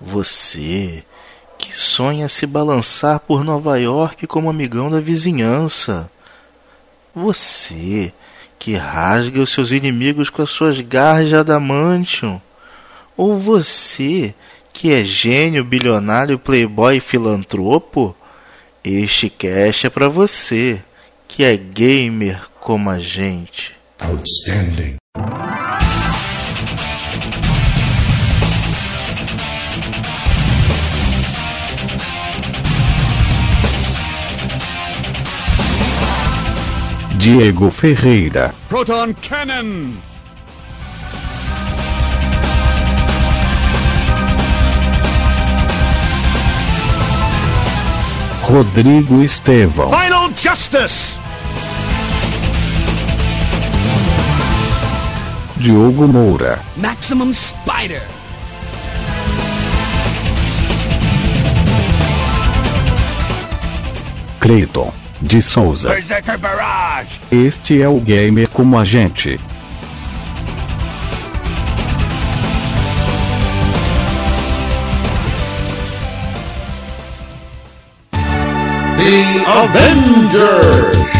Você que sonha se balançar por Nova York como amigão da vizinhança. Você que rasga os seus inimigos com as suas garras de adamantium. Ou você que é gênio, bilionário, playboy e filantropo? Este cast é para você que é gamer como a gente. Outstanding. Diego Ferreira. Proton Cannon. Rodrigo Estevão. Final Justice. Diogo Moura. Maximum Spider. Clayton de Souza. Este é o Gamer como a gente. The Avengers!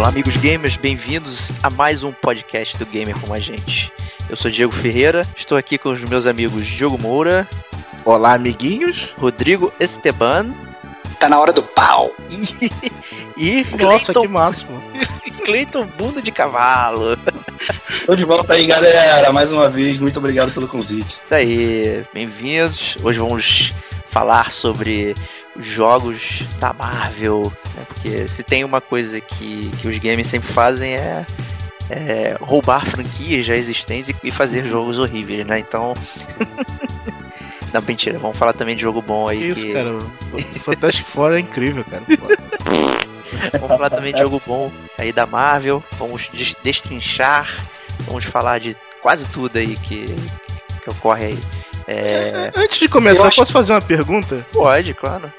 Olá, amigos gamers, bem-vindos a mais um podcast do Gamer com a gente. Eu sou Diego Ferreira, estou aqui com os meus amigos Diogo Moura. Olá, amiguinhos. Rodrigo Esteban. Tá na hora do pau. E, e Nossa, Clayton, que máximo. Cleiton Bunda de Cavalo. Tô de volta aí, galera. Mais uma vez, muito obrigado pelo convite. Isso aí, bem-vindos. Hoje vamos falar sobre jogos da Marvel, né? porque se tem uma coisa que, que os games sempre fazem é, é roubar franquias já existentes e, fazer jogos horríveis, né? Então. Não, mentira, vamos falar também de jogo bom aí. Isso, que... cara. Fantastic Four é incrível, cara. vamos falar também de jogo bom aí da Marvel. Vamos destrinchar. Vamos falar de quase tudo aí que, que ocorre aí. É... Antes de começar, eu posso fazer uma pergunta? Pode, claro.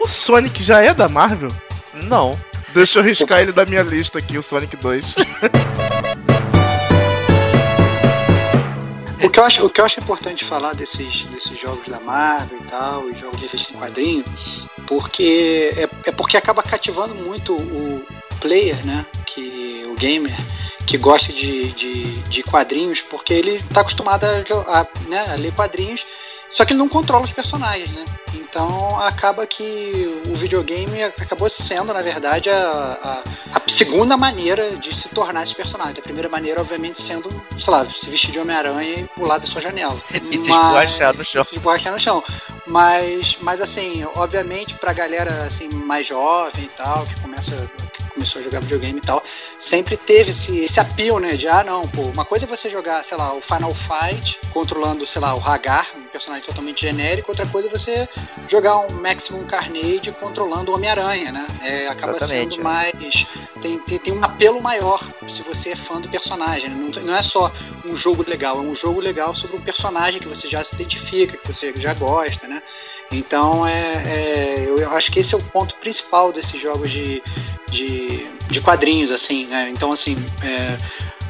O Sonic já é da Marvel? Não. Deixa eu riscar ele da minha lista aqui, o Sonic 2. o, que eu acho, o que eu acho importante falar desses, desses jogos da Marvel e tal, e jogos de revista em quadrinho, porque é, é porque acaba cativando muito o player, né? Que, o gamer que gosta de, de, de quadrinhos, porque ele está acostumado a, a, né, a ler quadrinhos só que ele não controla os personagens, né? Então acaba que o videogame acabou sendo, na verdade, a, a, a segunda maneira de se tornar esse personagem. A primeira maneira, obviamente, sendo, sei lá, se vestir de Homem-Aranha e pular da sua janela. e se esborrachar no chão. Se esborrachar no chão. Mas, mas assim, obviamente, pra galera assim, mais jovem e tal, que começa começou a jogar videogame e tal, sempre teve esse, esse apelo, né? De, ah, não, pô, uma coisa é você jogar, sei lá, o Final Fight, controlando, sei lá, o Hagar, um personagem totalmente genérico, outra coisa é você jogar um Maximum Carnage controlando o Homem-Aranha, né? É, acaba Exatamente, sendo mais. Tem, tem, tem, um apelo maior se você é fã do personagem. Né? Não, não é só um jogo legal, é um jogo legal sobre um personagem que você já se identifica, que você já gosta, né? Então é, é, eu acho que esse é o ponto principal desses jogos de, de, de quadrinhos, assim, né? Então assim, é,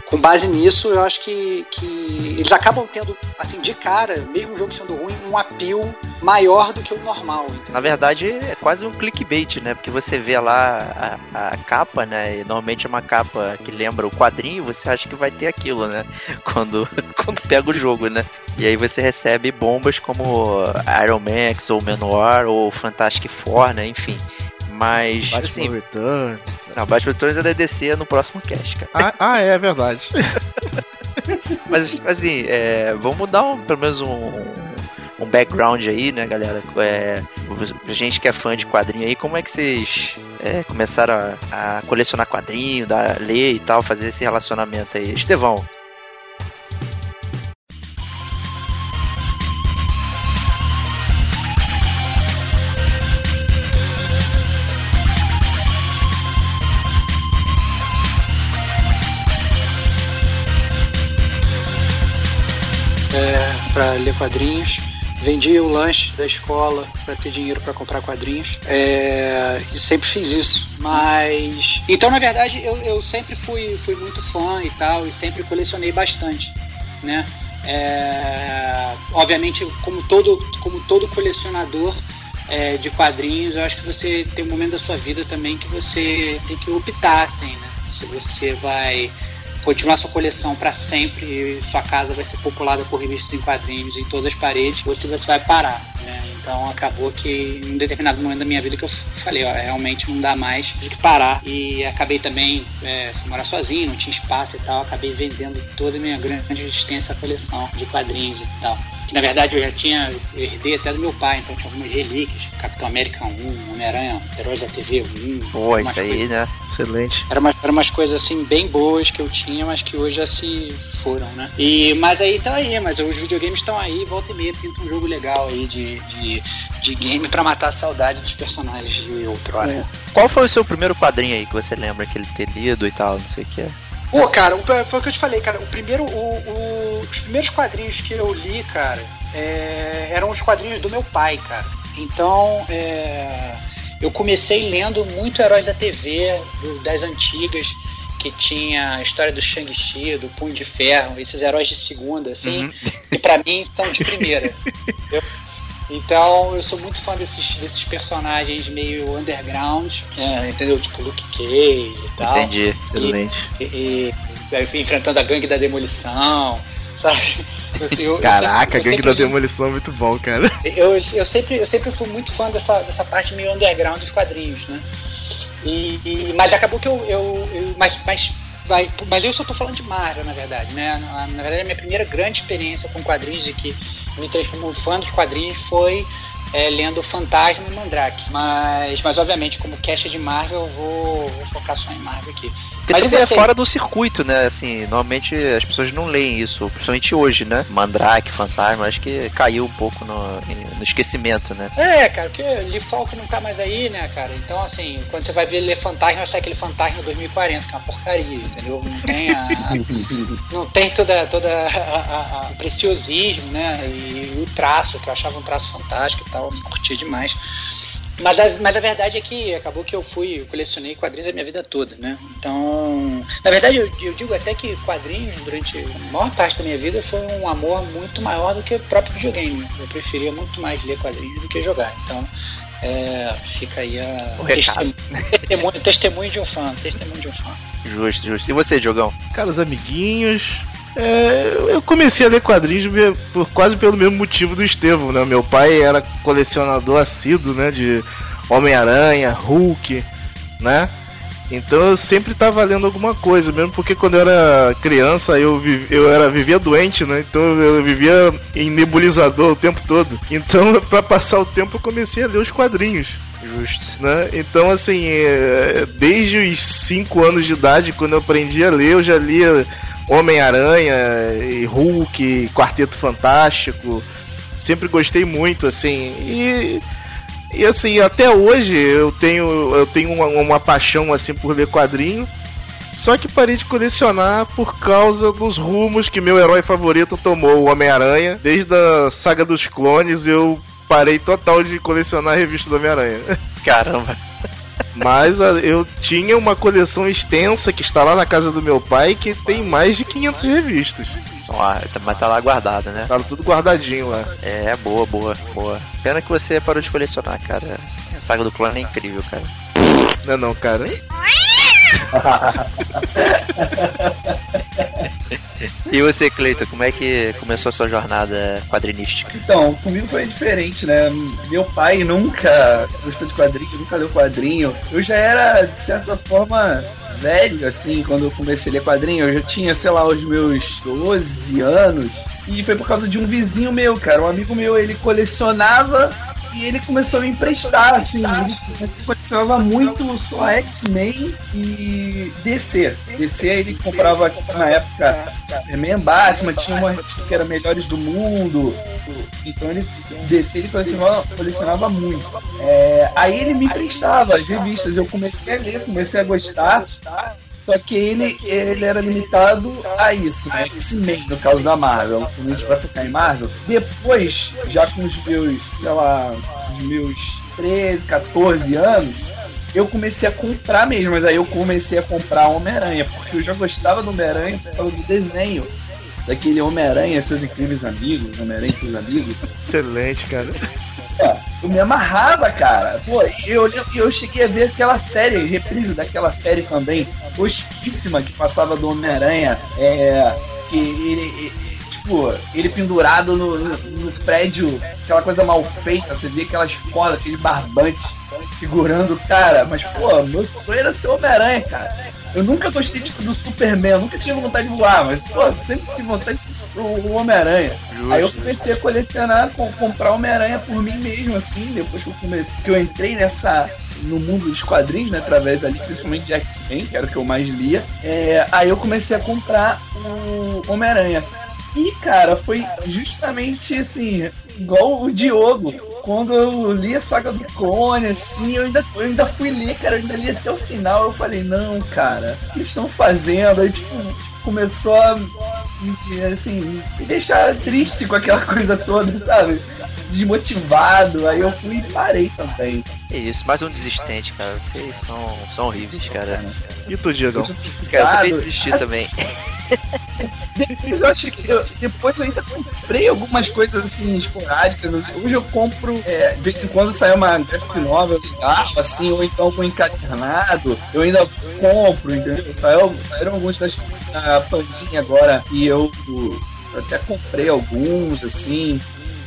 com base nisso, eu acho que, que eles acabam tendo, assim, de cara, mesmo o jogo sendo ruim, um apelo maior do que o normal. Entendeu? Na verdade, é quase um clickbait, né? Porque você vê lá a, a, capa, né? E normalmente é uma capa que lembra o quadrinho, você acha que vai ter aquilo, né? Quando, quando pega o jogo, né? E aí você recebe bombas como Iron Max, ou Menor, ou Fantastic Four, né? Enfim. Mas. Batman assim, Return. Não, Batman Returns é da DC no próximo cast, cara. Ah, ah é verdade. Mas, assim, é, vamos dar um, pelo menos um, um background aí, né, galera? É, pra gente que é fã de quadrinho aí, como é que vocês é, começaram a, a, colecionar quadrinho, da, ler e tal, fazer esse relacionamento aí? Estevão, ler quadrinhos. Vendia o lanche da escola para ter dinheiro para comprar quadrinhos. É, e sempre fiz isso. Mas. Então, na verdade, eu, eu sempre fui, fui muito fã e tal, e sempre colecionei bastante. Né? É, obviamente, como todo, como todo colecionador é, de quadrinhos, eu acho que você tem um momento da sua vida também que você tem que optar, assim, né? Se você vai continuar sua coleção para sempre sua casa vai ser populada por revistas em quadrinhos em todas as paredes, você, você vai parar, né? Então acabou que em um determinado momento da minha vida que eu falei, ó, realmente não dá mais, tive que parar. E acabei também é, morar sozinho, não tinha espaço e tal, acabei vendendo toda a minha grande existência a coleção de quadrinhos e tal na verdade eu já tinha, eu herdei até do meu pai, então tinha algumas relíquias, Capitão América 1, Homem-Aranha, Heróis da TV 1. Pô, isso aí, coisas, né? Excelente. Eram umas, era umas coisas assim bem boas que eu tinha, mas que hoje já se foram, né? E, mas aí tá aí, mas os videogames estão aí, volta e meia, pinta um jogo legal aí de, de, de game pra matar a saudade dos personagens de outrora. É. Qual foi o seu primeiro quadrinho aí que você lembra que ele ter lido e tal, não sei o que é? Pô, cara, foi o que eu te falei, cara. O primeiro, o, o, os primeiros quadrinhos que eu li, cara, é, eram os quadrinhos do meu pai, cara. Então, é, eu comecei lendo muito Heróis da TV, do, das antigas, que tinha a história do Shang-Chi, do Punho de Ferro, esses heróis de segunda, assim, uhum. e para mim são de primeira. eu, então eu sou muito fã desses, desses personagens meio underground, é, entendeu? Tipo Luke Cage e tal. Entendi, excelente. E, e, e, enfrentando a gangue da demolição, sabe? Eu, Caraca, eu, eu, Gangue da Demolição é muito bom, cara. Eu, eu, sempre, eu sempre fui muito fã dessa, dessa parte meio underground dos quadrinhos, né? E, e mas acabou que eu. eu, eu mas, mas, vai, mas eu só tô falando de Marvel, na verdade, né? Na, na verdade, a minha primeira grande experiência com quadrinhos e que me transformou fã dos quadrinhos foi é, lendo Fantasma e Mandrake. Mas, mas obviamente, como caixa de Marvel, eu vou, vou focar só em Marvel aqui. Porque também é fora do circuito, né? Assim, normalmente as pessoas não leem isso, principalmente hoje, né? Mandrake, Fantasma, acho que caiu um pouco no, no esquecimento, né? É, cara, porque Lee Falk não tá mais aí, né, cara? Então, assim, quando você vai ver ler Fantasma, sai aquele Fantasma 2040, que é uma porcaria, entendeu? Não tem a. não tem toda, toda a, a, a preciosismo, né? E, e, o traço, que eu achava um traço fantástico e tal, curti demais. Mas a, mas a verdade é que acabou que eu fui, eu colecionei quadrinhos a minha vida toda, né? Então, na verdade, eu, eu, digo até que quadrinhos, durante a maior parte da minha vida, foi um amor muito maior do que o próprio videogame. Eu preferia muito mais ler quadrinhos do que jogar. Então, é, fica aí a testemunho, testemunho, testemunho de um fã, testemunho de um fã. Justo, justo. E você, Diogão? Cara, os amiguinhos, é, eu comecei a ler quadrinhos por, quase pelo mesmo motivo do Estevão, né? Meu pai era colecionador assíduo, né? De Homem-Aranha, Hulk, né? Então eu sempre estava lendo alguma coisa, mesmo porque quando eu era criança eu, eu era, vivia doente, né? Então eu vivia em nebulizador o tempo todo. Então, para passar o tempo, eu comecei a ler os quadrinhos. Justo. Né? Então, assim, é, desde os 5 anos de idade, quando eu aprendi a ler, eu já lia Homem-Aranha Hulk, Quarteto Fantástico. Sempre gostei muito, assim. E, e assim, até hoje eu tenho, eu tenho uma, uma paixão assim por ler quadrinho. Só que parei de colecionar por causa dos rumos que meu herói favorito tomou, o Homem-Aranha. Desde a saga dos clones, eu parei total de colecionar a revista do Homem-Aranha. Caramba. Mas eu tinha uma coleção extensa que está lá na casa do meu pai que tem mais de 500 revistas. Ah, mas tá lá guardado, né? Tá tudo guardadinho lá. É, boa, boa, boa. Pena que você parou de colecionar, cara. A saga do clone é incrível, cara. Não é não, cara? e você, Cleiton, como é que começou a sua jornada quadrinística? Então, comigo foi diferente, né? Meu pai nunca gostou de quadrinho, nunca leu quadrinho. Eu já era, de certa forma, velho, assim, quando eu comecei a ler quadrinho. Eu já tinha, sei lá, os meus 12 anos. E foi por causa de um vizinho meu, cara. Um amigo meu, ele colecionava e ele começou a me emprestar, assim, ele colecionava muito só X-Men e DC. DC ele comprava na época Superman, Batman, tinha uma que era melhores do mundo. Então ele DC ele colecionava, colecionava muito. É, aí ele me emprestava as revistas, eu comecei a ler, comecei a gostar. Só que ele, ele era limitado a isso, né? X-Men, no caso da Marvel. A gente vai ficar em Marvel. Depois, já com os meus, sei lá, os meus 13, 14 anos, eu comecei a comprar mesmo, mas aí eu comecei a comprar Homem-Aranha, porque eu já gostava do Homem-Aranha por causa do desenho. Daquele Homem-Aranha, seus incríveis amigos, Homem-Aranha e seus amigos. Excelente, cara. Eu me amarrava, cara. Pô, eu, eu, cheguei a ver aquela série, reprise daquela série também, tosquíssima, que passava do Homem-Aranha, é, que ele, tipo, ele pendurado no, no, no, prédio, aquela coisa mal feita, você vê aquela escola, aquele barbante segurando o cara, mas, pô, meu sonho era ser Homem-Aranha, cara. Eu nunca gostei tipo, do Superman, eu nunca tive vontade de voar, mas pô, sempre tive vontade de ser o Homem-Aranha. Aí eu comecei a colecionar, com, comprar Homem-Aranha por mim mesmo, assim, depois que eu comecei, que eu entrei nessa no mundo dos quadrinhos, né, através dali, principalmente de X-Men, que era o que eu mais lia. É, aí eu comecei a comprar o Homem-Aranha. E, cara, foi justamente assim, igual o Diogo. Quando eu li a saga do clone, assim, eu ainda, eu ainda fui ler, cara, eu ainda li até o final. Eu falei, não, cara, o que eles estão fazendo? Aí, tipo, começou a assim, me deixar triste com aquela coisa toda, sabe? Desmotivado, aí eu fui e parei também. É isso, mais um desistente, cara. Vocês são, são horríveis, cara. E tu, Diego? Cara, eu também desisti também. Depois eu acho que eu, depois eu ainda comprei algumas coisas assim esporádicas. Hoje eu compro, é, de vez em quando sai uma graphic novel legal, assim, ou então com encadernado, eu ainda compro, entendeu? Saiu, saíram alguns das, da Panini agora e eu, eu até comprei alguns, assim,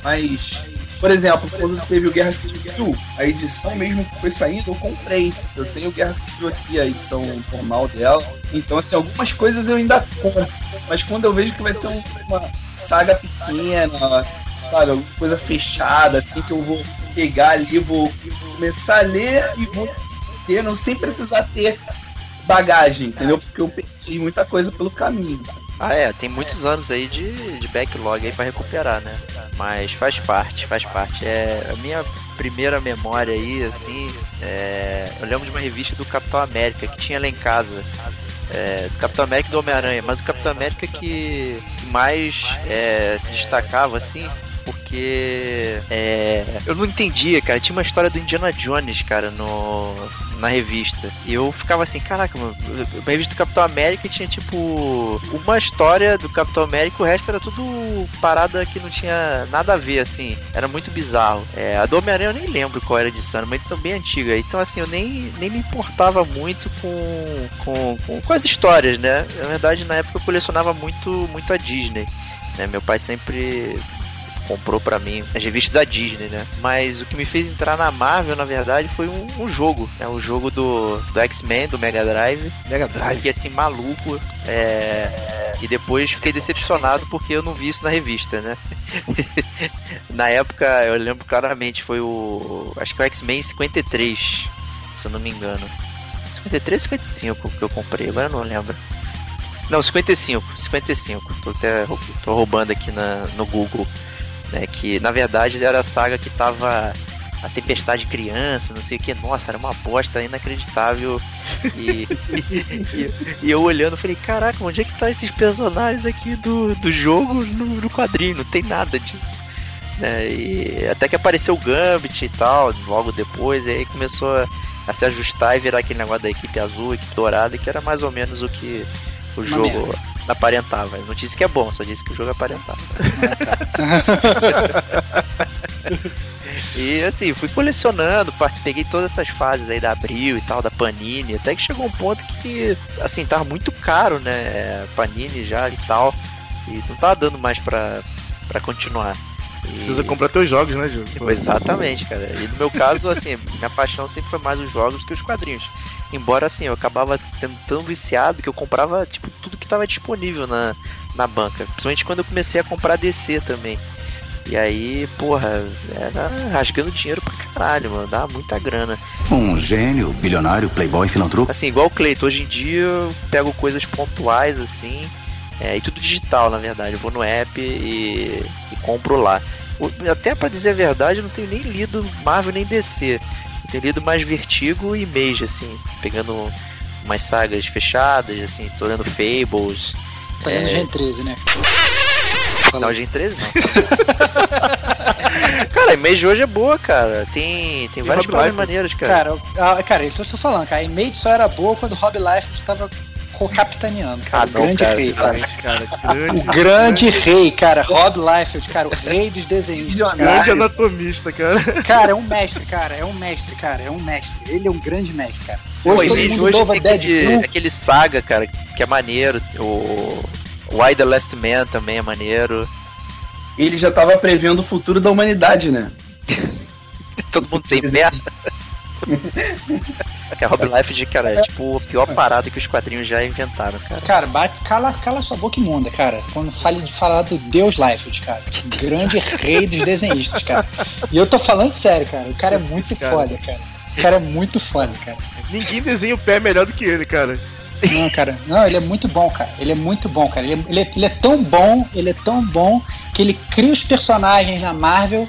mas por exemplo, quando teve o Guerra Civil, a edição mesmo que foi saindo, eu comprei. Eu tenho Guerra Civil aqui, a edição normal dela. Então, assim, algumas coisas eu ainda compro. Mas quando eu vejo que vai ser uma saga pequena, sabe, alguma coisa fechada, assim, que eu vou pegar ali, vou começar a ler e vou ter, não sem precisar ter bagagem, entendeu? Porque eu perdi muita coisa pelo caminho. Ah, é, tem muitos anos aí de, de backlog aí para recuperar, né? Mas faz parte, faz parte. É a minha primeira memória aí, assim, é, eu lembro de uma revista do Capitão América que tinha lá em casa. É, do Capitão América e do Homem-Aranha, mas do Capitão América que mais é, se destacava, assim, porque é, eu não entendia, cara. Tinha uma história do Indiana Jones, cara, no, na revista. E eu ficava assim, caraca, mano, a revista do Capitão América tinha tipo uma história do Capitão América, o resto era tudo parada que não tinha nada a ver, assim. Era muito bizarro. É, a do Homem-Aranha eu nem lembro qual era a edição, uma edição bem antiga. Então, assim, eu nem, nem me importava muito com, com, com, com as histórias, né? Na verdade, na época eu colecionava muito, muito a Disney. Né? Meu pai sempre comprou para mim as revistas da Disney, né? Mas o que me fez entrar na Marvel, na verdade, foi um, um jogo, né? O jogo do, do X-Men, do Mega Drive. Mega Drive. Que assim, maluco. É... E depois fiquei decepcionado porque eu não vi isso na revista, né? na época, eu lembro claramente, foi o. Acho que o X-Men 53, se eu não me engano. 53 ou 55 que eu comprei, agora eu não lembro. Não, 55, 55. Tô até tô roubando aqui na, no Google né? Que na verdade era a saga que tava a Tempestade Criança, não sei o que, nossa, era uma bosta inacreditável. E, e, e, eu olhando, falei, caraca, onde é que tá esses personagens aqui do, do jogo no, no quadrinho? Não tem nada disso. Né? E até que apareceu o Gambit e tal, logo depois, e aí começou a, a, se ajustar e virar aquele negócio da equipe azul, equipe dourada, que era mais ou menos o que o Uma jogo. Merda aparentava. Não disse que é bom, só disse que o jogo aparentava. e assim, fui colecionando, peguei todas essas fases aí da Abril e tal, da Panini, até que chegou um ponto que, assim, tava muito caro, né? Panini já e tal. E não tava dando mais pra, pra continuar. E... Precisa comprar teus jogos, né, Gil? Exatamente, cara. E no meu caso, assim, minha paixão sempre foi mais os jogos que os quadrinhos. Embora assim, eu acabava tendo tão viciado que eu comprava tipo tudo que estava disponível na, na banca. Principalmente quando eu comecei a comprar DC também. E aí, porra, era rasgando dinheiro pra caralho, mano. Dava muita grana. Um gênio, bilionário, playboy, filantropo. Assim, igual o Cleiton. Hoje em dia eu pego coisas pontuais, assim. É, e tudo digital, na verdade. Eu vou no app e, e compro lá. Até para dizer a verdade, eu não tenho nem lido Marvel nem DC. Tenho lido mais Vertigo e Mage, assim, pegando umas sagas fechadas, assim, tô lendo Fables. Tá lendo É. Gen 13, né? Não, Gen 13 não. cara, a image hoje é boa, cara. Tem, tem várias maneiras, cara. Cara, ah, cara, isso eu tô falando, cara. A Image só era boa quando o Rob Life tava co-capitaneando. Ah, cara. o não, grande cara, rei, cara. cara, grande, O grande rei, cara. Rob Liefeld, cara. O rei dos desenhos. grande anatomista, cara. Cara, é um mestre, cara. É um mestre, cara. É um mestre. Ele é um grande mestre, cara. Pô, Hoje a todo mundo hoje tem aquele, aquele saga, cara, que é maneiro. O Why the Last Man também é maneiro. Ele já tava prevendo o futuro da humanidade, né? Todo mundo sem perna. que a Rob Liefeld, cara, é tipo a pior parada que os quadrinhos já inventaram, cara. Cara, bate, cala, cala sua boca imunda, cara. Quando fale de falar do Deus Liefeld, cara. O grande rei dos desenhistas, cara. E eu tô falando sério, cara. O cara é muito cara. foda, cara. O cara é muito foda, cara. Ninguém desenha o pé melhor do que ele, cara. Não, cara. Não, ele é muito bom, cara. Ele é muito bom, cara. Ele é, ele é- ele é tão bom, ele é tão bom que ele cria os personagens na Marvel,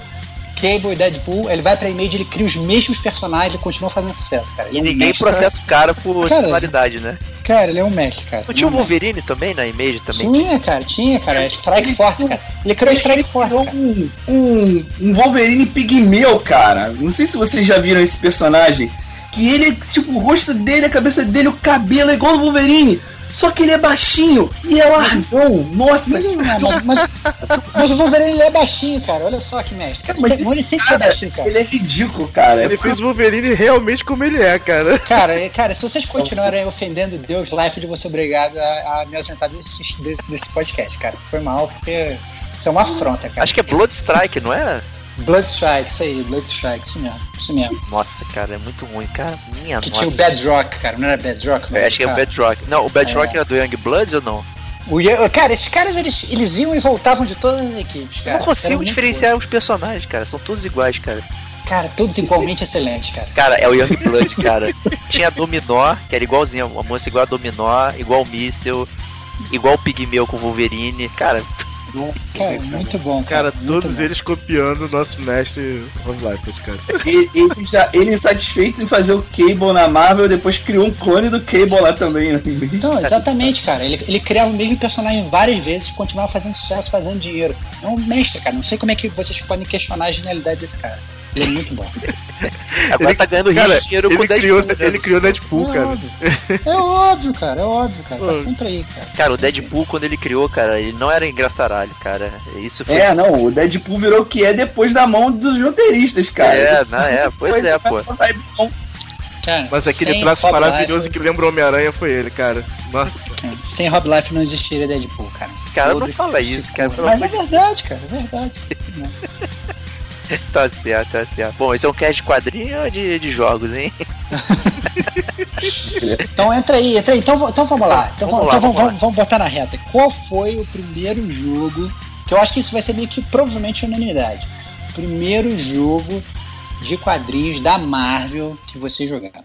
Cable e Deadpool. Ele vai pra Image, ele cria os mesmos personagens e continua fazendo sucesso, cara. Ele E é um ninguém mestre, processa o cara por Cara, similaridade, né? Cara, ele é um mestre, cara. Não tinha o é um. Wolverine também na Image também? Tinha, cara, tinha, cara. Strike Force, cara. Ele criou Strike Force, um, um, um Wolverine pigmeu, cara. Não sei se vocês já viram esse personagem. Que ele, tipo, o rosto dele, a cabeça dele, o cabelo é igual ao Wolverine. Só que ele é baixinho e é largão. Nossa, Mas, mas, mas, mas o Wolverine ele é baixinho, cara. Olha só que mestre. Cara, mas esse foi cara, baixinho, cara. ele é ridículo, cara. Ele fez o Wolverine realmente como ele é, cara. Cara, é- cara, se vocês continuarem ofendendo Deus, Life, eu vou ser obrigado a, a me ausentar desse, desse, desse podcast, cara. Foi mal, porque isso é uma afronta, cara. Acho que é Bloodstrike, não é? Bloodstrike, isso aí, Bloodstrike, isso mesmo, isso mesmo. Nossa, cara, é muito ruim, cara. Minha Que nossa. tinha o Bedrock, cara, não era Bedrock? É, acho que é o. Bedrock. Não, o Bedrock era do Young Bloods ou não? O Cara, esses caras, eles, eles iam e voltavam de todas as equipes, Eu cara. não consigo diferenciar os personagens, cara. São todos iguais, cara. Cara, todos igualmente excelentes, cara. Cara, é o Young Blood, cara. Tinha a Dominó, que era igualzinho, a moça igual a Dominó, igual o Míssel, igual o Pigmeu com o Wolverine. Cara, Cara, muito bom, cara. Cara, todos bom. eles copiando o nosso mestre Rob Liefeld, cara. Ele, ele já, ele insatisfeito em fazer o Cable na Marvel, depois criou um clone do Cable lá também. Né? Então, exatamente, cara. Ele, ele criava o mesmo personagem várias vezes e continuava fazendo sucesso, fazendo dinheiro. É um mestre, cara. Não sei como é que vocês podem questionar a genialidade desse cara. Ele é muito bom. agora Ele- tá ganhando Cara, de dinheiro com ele 10 criou, ele criou Deadpool, é cara. óbvio. É óbvio, cara. É óbvio, cara. Tá sempre aí, cara. Cara, o Deadpool, quando ele criou, cara, ele não era engraçaralho, cara. Isso foi. É, não, o Deadpool virou o que é depois da mão dos roteiristas, cara. É, não, é, pois é, pô. Cara, Mas aquele traço Rob maravilhoso Liefeld- que lembra o Homem-Aranha foi ele, cara. Nossa. Sem Rob Life não existiria Deadpool, cara. Cara, não Todo fala tipo- isso, cara, Mas é verdade, cara. É verdade. Tá certo, tá certo. Bom, esse é um cast de quadrinho ou de, de jogos, hein? Então entra aí, entra aí. Então, então vamos lá. Então, Vamos lá, então vamos lá. vamos, vamos botar na reta. Qual foi o primeiro jogo? Que eu acho que isso vai ser meio que provavelmente unanimidade. Primeiro jogo de quadrinhos da Marvel que vocês jogaram.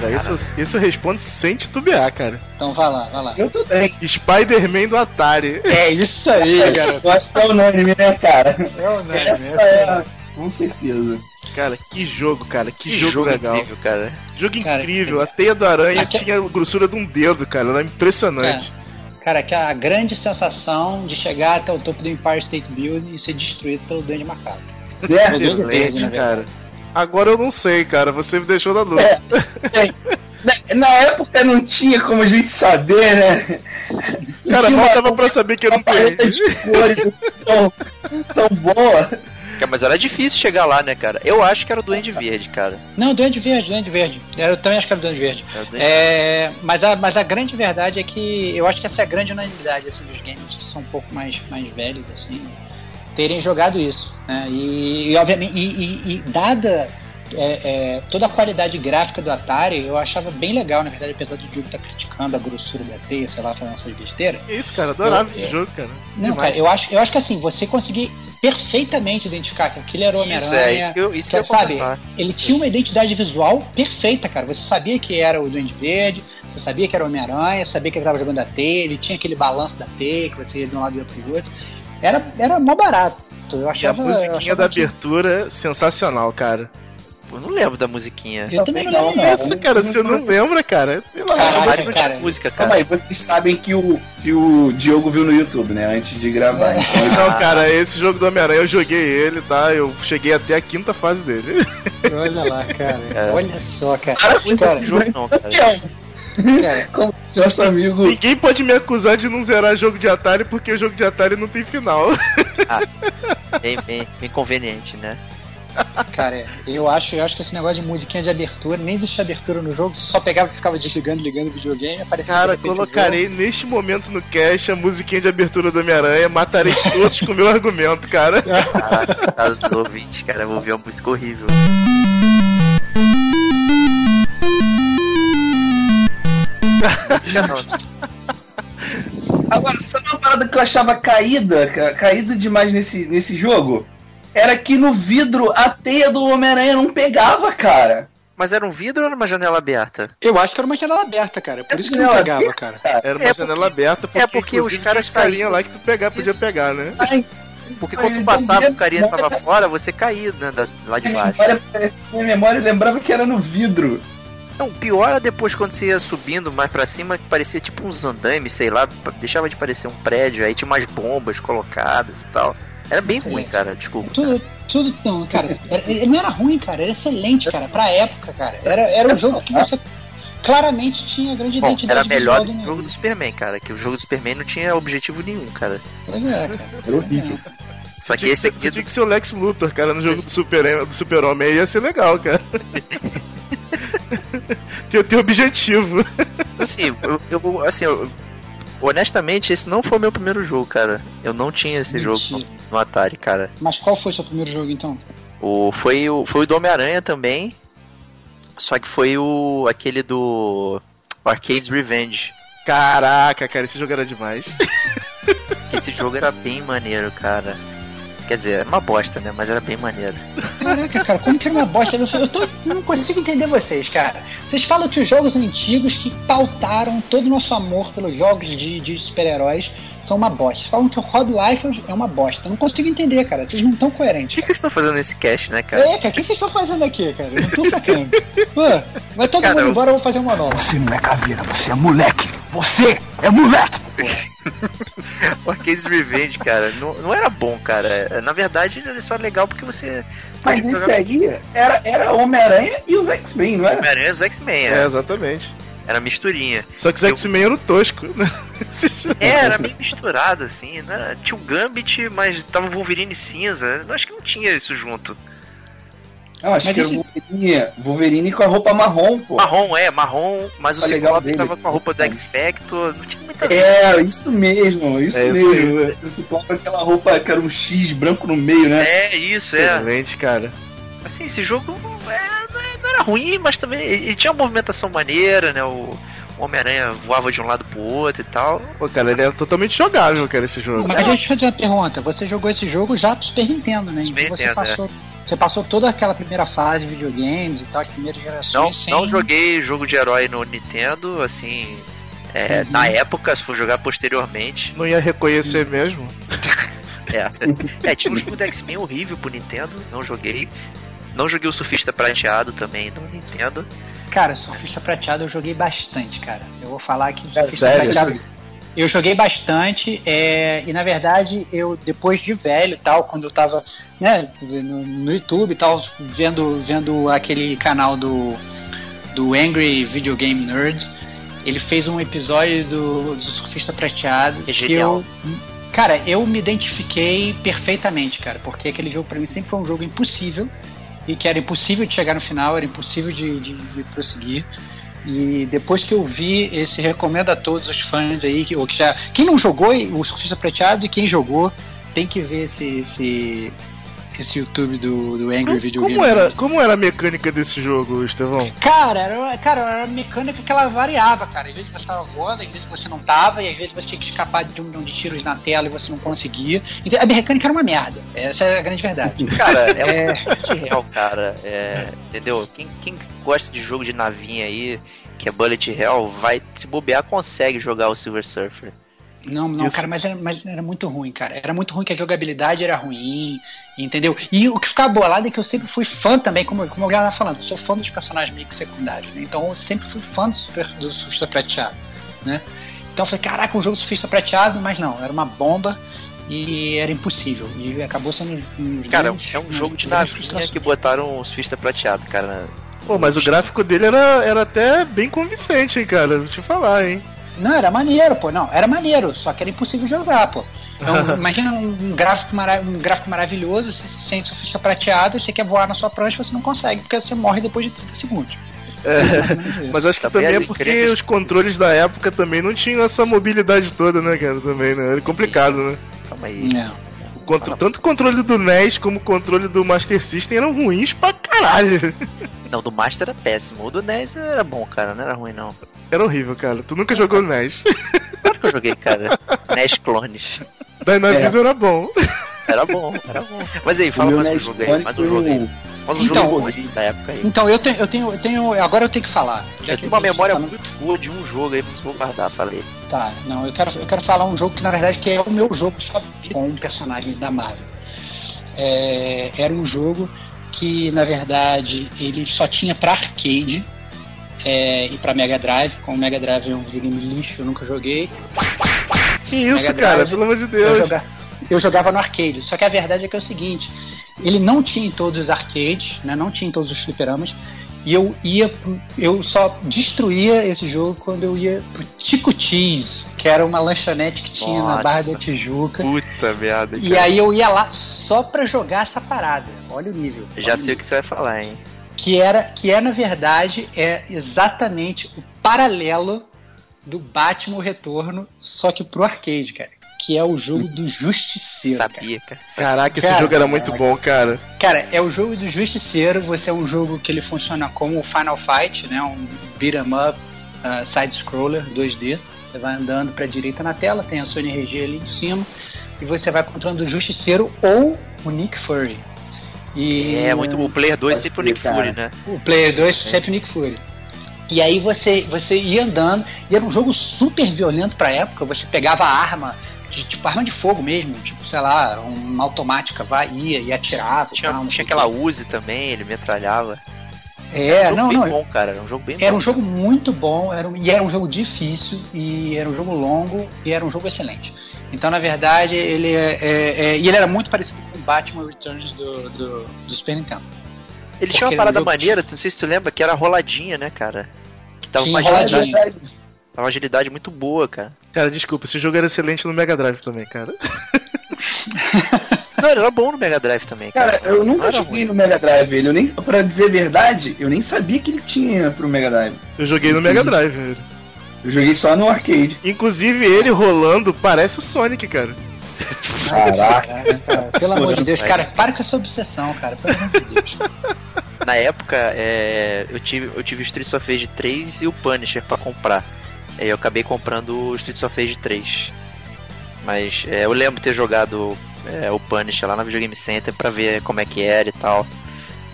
Cara, isso, isso responde sem titubear, cara. Então vai lá, vai lá. Eu também. Spider-Man do Atari. É isso aí, garoto. Eu acho que é unânime, né, cara? É o nome, Essa né? é. Com certeza. Cara, que jogo, cara. Que, Que jogo, jogo legal. incrível, cara. Jogo Cara, incrível. A teia do aranha tinha a grossura de um dedo, cara. Era impressionante. Cara, que a grande sensação de chegar até o topo do Empire State Building e ser destruído pelo Duende Macabro. É, Excelente, na cara. Agora eu não sei, cara. Você me deixou na dúvida. na, na época não tinha como a gente saber, né? Não Cara, dava pra saber que era um paleta de cores tão, tão boa. Cara, Mas era difícil chegar lá, né, cara? Eu acho que era o Duende Verde, cara. Não, Duende Verde, Duende Verde. Eu também acho que era Duende Verde. O Duende É, mas, a, mas a grande verdade é que eu acho que essa é a grande unanimidade assim, dos games que são um pouco mais, mais velhos, assim, terem jogado isso. Né? E, e, obviamente, e, e- e dada é, é, toda a qualidade gráfica do Atari, eu achava bem legal, na verdade, apesar do jogo estar criticando a grossura da teia, sei lá, fazendo essas besteiras. Que isso, cara. Adorava Eu- esse eu- jogo, cara. Não, Demais. cara, eu acho, eu acho que assim, você conseguir perfeitamente identificar que aquele era o Isso, Homem-Aranha. é, isso que eu, isso que eu sabe, comentar. ele tinha uma identidade visual perfeita, cara. Você sabia que era o Duende Verde, você sabia que era o Homem-Aranha, sabia que ele estava jogando a teia, ele tinha aquele balanço da teia, que você ia de um lado e outro pro outro. Era, era mó barato. Eu E a achava, eu musiquinha achava da que- abertura, sensacional, cara. Eu não lembro da musiquinha. Eu também não Não, lembro, não. não. Essa, cara, você não lembra, cara? Pelo amor de não tinha cara. música, Calma aí, vocês sabem que o, que o Diogo viu no YouTube, né? Antes de gravar. Então, ele- Não, cara, esse jogo do Homem-Aranha eu joguei ele, tá? Eu cheguei até a quinta fase dele. Olha lá, cara. Cara. Olha só, cara. Cara, Não Cara, esse jogo não, cara. cara, Como nosso amigo. Ninguém pode me acusar de não zerar jogo de Atari porque o jogo de Atari não tem final. Bem, bem, bem conveniente, né? cara, eu acho, eu acho que esse negócio de musiquinha de abertura, nem existe abertura no jogo, você só pegava e ficava desligando, ligando o videogame, aparecia Cara, colocarei neste momento no cast a musiquinha de abertura do Homem-Aranha, matarei todos com o meu argumento, cara. Caraca, tá dos ouvintes, cara. Eu vou ouvir uma música horrível. Agora, sabe uma parada que eu achava caída, ca- caída demais nesse, nesse jogo? Era que no vidro a teia do Homem-Aranha não pegava, cara. Mas era um vidro ou era uma janela aberta? Eu acho que era uma janela aberta, cara. Por isso que não pegava, aberta, cara. Era uma É janela aberta porque, é porque os caras carinha saíam- lá que tu pegar, podia Isso. pegar, né? Ai, Porque quando tu passava o carinha tava fora, você caía né, da- lá de minha baixo. memória, minha memória lembrava que era no vidro. Não, pior era depois quando você ia subindo mais pra cima, que parecia tipo uns andames, sei lá, deixava de parecer um prédio, aí tinha umas bombas colocadas e tal. Era bem Excelente. ruim, cara, desculpa. Tudo, tudo não, cara. Era- não era ruim, cara. Era excelente, cara. Pra época, cara. Era, era um jogo que você claramente tinha grande Bom, identidade era melhor do que o jogo do Superman, cara, que o jogo do Superman não tinha objetivo nenhum, cara. Pois é, cara. Era horrível. Só que Tinha esse aqui tinha que ser o Lex Luthor, cara, no jogo do Super-Homem do super aí ia ser legal, cara. tem, tem objetivo. Assim, eu, eu- assim, eu- honestamente, esse não foi o meu primeiro jogo, cara. Eu não tinha esse jogo no, Mentira. no Atari, cara. Mas qual foi o seu primeiro jogo, então? O, foi, o, foi o do Homem-Aranha também. Só que foi o aquele do Arcade's Revenge. Caraca, cara, esse jogo era demais. Esse jogo era bem maneiro, cara. Quer dizer, era uma bosta, né? Mas era bem maneiro. Caraca, cara, como que era uma bosta? Eu, eu tô, eu não consigo entender vocês, cara. Vocês falam que os jogos antigos que pautaram todo o nosso amor pelos jogos de, de super-heróis são uma bosta. Vocês falam que o Rob Liefeld é uma bosta. Eu não consigo entender, cara. Vocês não estão O coerentes. que, que vocês estão fazendo nesse cast, né, cara? É, cara, o que vocês estão fazendo aqui, cara? Eu não tô sacando. Pô, vai todo Cara, mundo eu- embora, eu vou fazer um monólogo. Você não é caveira, você é moleque. Você é moleque. O Arcade's Revenge, cara, não, não era bom, cara. Na verdade, ele só era legal porque você Mas esse jogar aí era, era Homem-Aranha e os X-Men, não era? Homem-Aranha e os X-Men, É, era, exatamente. era misturinha. Só que os X-Men eram tosco, né? É, era meio misturado, assim, né? Tinha o Gambit, mas tava o Wolverine cinza. Eu acho que não tinha isso junto. Não, acho Mas que era o Wolverine, Wolverine com a roupa marrom, pô. Marrom, é, marrom, mas o Tá legal Ciclope dele. tava com a roupa do X-Factor. Não tinha muita É, isso mesmo, isso É isso mesmo. Tu compra aquela roupa que era um X branco no meio, né? É, isso, é. Excelente, cara. Assim, esse jogo é, não é- era ruim, mas também ele tinha uma movimentação maneira, né? O o Homem-Aranha voava de um lado pro outro e tal. Pô, cara, ele era totalmente jogável, cara, esse jogo. Mas deixa eu fazer uma pergunta. Você jogou esse jogo já pro Super Nintendo, né? Super Então você Nintendo, passou, você passou toda aquela primeira fase de videogames e tal, as primeiras gerações. Não, sem... não joguei jogo de herói no Nintendo, assim. é, Uhum. Na época, se for jogar posteriormente. Não ia reconhecer mesmo? É, é tinha um jogo do X-Men horrível pro Nintendo, não joguei. Não joguei o Surfista Prateado também no Nintendo. Cara, Surfista Prateado eu joguei bastante, cara. Eu vou falar que É, Surfista sério? Prateado eu joguei bastante é, e na verdade eu depois de velho tal, quando eu tava né, no, no YouTube e tal, vendo, vendo aquele canal do, do Angry Video Game Nerd, ele fez um episódio do, do Surfista Prateado É genial. eu, cara, eu me identifiquei perfeitamente, cara, porque aquele jogo pra mim sempre foi um jogo impossível e que era impossível de chegar no final, era impossível de, de, de prosseguir. E depois que eu vi esse recomendo a todos os fãs aí, que, ou que já. Quem não jogou o Surfista Prateado e quem jogou tem que ver esse, esse, esse YouTube do, do Angry Video Como Game. era, como era a mecânica desse jogo, Estevão? Cara, era, uma- cara, era uma mecânica que ela variava, cara. Às vezes você tava voando, às vezes você não tava, e às vezes você tinha que escapar de um, de tiros na tela e você não conseguia. Então, a mecânica era uma merda. Essa é a grande verdade. Cara, é É. um bullet hell, cara. É, entendeu? Quem, quem gosta de jogo de navinha aí, que é bullet hell, vai se bobear, consegue jogar o Silver Surfer. Não, não, Isso. cara, mas era, mas era muito ruim, cara. Era muito ruim que a jogabilidade era ruim, entendeu? E o que ficava bolado é que eu sempre fui fã também, como, como o Galo tava falando, eu sou fã dos personagens meio que secundários, né? Então eu sempre fui fã do, super, do surfista prateado, né? Então eu falei, caraca, um jogo surfista prateado, mas não, era uma bomba e era impossível. E acabou sendo um Cara, é um jogo de navinha que botaram o surfista prateado, cara. Pô, mas o gráfico dele era, era até bem convincente, hein, cara? Vou te falar, hein? Não, era maneiro, pô. Não, era maneiro, só que era impossível jogar, pô. Então, imagina um, gráfico um gráfico maravilhoso, você se sente surfista prateado, você quer voar na sua prancha, você não consegue, porque você morre depois de 30 segundos. É, mas acho que Também é porque os controles da época também não tinham essa mobilidade toda, né, cara? Também, né? Era complicado, né? Calma aí. É. O contro- Tanto o controle do NES como o controle do Master System eram ruins pra caralho. Não, do Master era péssimo. O do NES era bom, cara. Não era ruim, não. Era horrível, cara. Tu nunca jogou NES. Claro que eu joguei, cara. NES Clones. Dynavision era bom. Era bom, era bom. Mas aí, fala mais um jogo aí. Mais um jogo aí. um Então, jogo da época aí. Então, eu tenho, eu tenho, eu tenho. Agora eu tenho que falar. Já Eu que tenho uma memória tá no- muito boa de um jogo aí, mas vou guardar, falei. Tá, não, eu quero, eu quero falar um jogo que na verdade que é o meu jogo favorito com um personagem da Marvel. É, era um jogo que na verdade ele só tinha pra arcade é, e pra Mega Drive. Como o Mega Drive é um videogame lixo, eu nunca joguei. Que isso, cara? Pelo amor de Eu, Deus. joga- eu jogava no arcade. Só que a verdade é que é o seguinte: ele não tinha em todos os arcades, né? Não tinha em todos os fliperamas. E eu ia, eu só destruía esse jogo quando eu ia pro Tico Cheese, que era uma lanchonete que tinha na Nossa. Barra da Tijuca. Puta merda, E aí eu ia lá só pra jogar essa parada. Olha o nível. Já Olha sei o que você vai falar, hein? que era que é na verdade é exatamente o paralelo do Batman o Retorno, só que pro arcade, cara. Que é o jogo do Justiceiro. cara. Sabia, cara. Caraca, esse Cara, jogo era muito bom, cara. Cara, é o jogo do Justiceiro. Você é um jogo que ele funciona como o Final Fight, né? Um beat 'em up, uh, side-scroller 2D. Você vai andando pra direita na tela, tem a sua NRG ali em cima, e você vai controlando o Justiceiro ou o Nick Fury. E É, muito o Player 2 sempre o Nick cara. Fury, né? o Player 2 sempre Nick Fury. E aí você, você ia andando, e era um jogo super violento pra época, você pegava a arma, de, tipo arma de fogo mesmo, tipo, sei lá, uma automática, vai, ia e atirava. Tinha, tal, tinha aquela. Uzi também, ele metralhava. É, Era um jogo não, bem não. bom, cara. Era um jogo bem Era bom. um jogo muito bom, era um, e era um jogo difícil, e era um jogo longo, e era um jogo excelente. Então, na verdade, ele é, é- é- e ele era muito parecido com o Batman Returns do, do, do Super Nintendo. Ele tinha uma parada maneira, não sei se tu lembra, que era roladinha, né, cara? Que tava Tinha agilidade, tava uma agilidade muito boa, cara. Cara, desculpa, esse jogo era excelente no Mega Drive também, cara. Não, ele era bom no Mega Drive também, cara. Cara, eu nunca era joguei ruim. no Mega Drive ele. Eu nem, pra dizer a verdade, eu nem sabia que ele tinha pro Mega Drive. Eu joguei no Mega Drive, velho. Eu joguei só no arcade. Inclusive, ele rolando parece o Sonic, cara. Caraca. Cara, cara, pelo amor de Deus, cara, para com essa obsessão, cara, pelo amor de Deus. Na época, é, eu tive eu tive o Streets of Rage 3 e o Punisher pra comprar. Aí eu acabei comprando o Streets of Rage 3. Mas é, eu lembro de ter jogado é, o Punisher lá na Videogame Center pra ver como é que era e tal.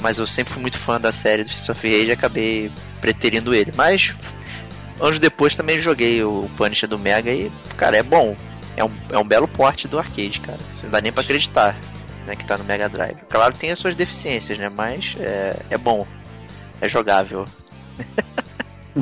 Mas eu sempre fui muito fã da série do Streets of Rage e acabei preterindo ele. Mas anos depois também joguei o Punisher do Mega e, cara, é bom. É um, é um belo porte do arcade, cara. Não dá nem pra acreditar né, que tá no Mega Drive. Claro, tem as suas deficiências, né? Mas é, é bom. É jogável.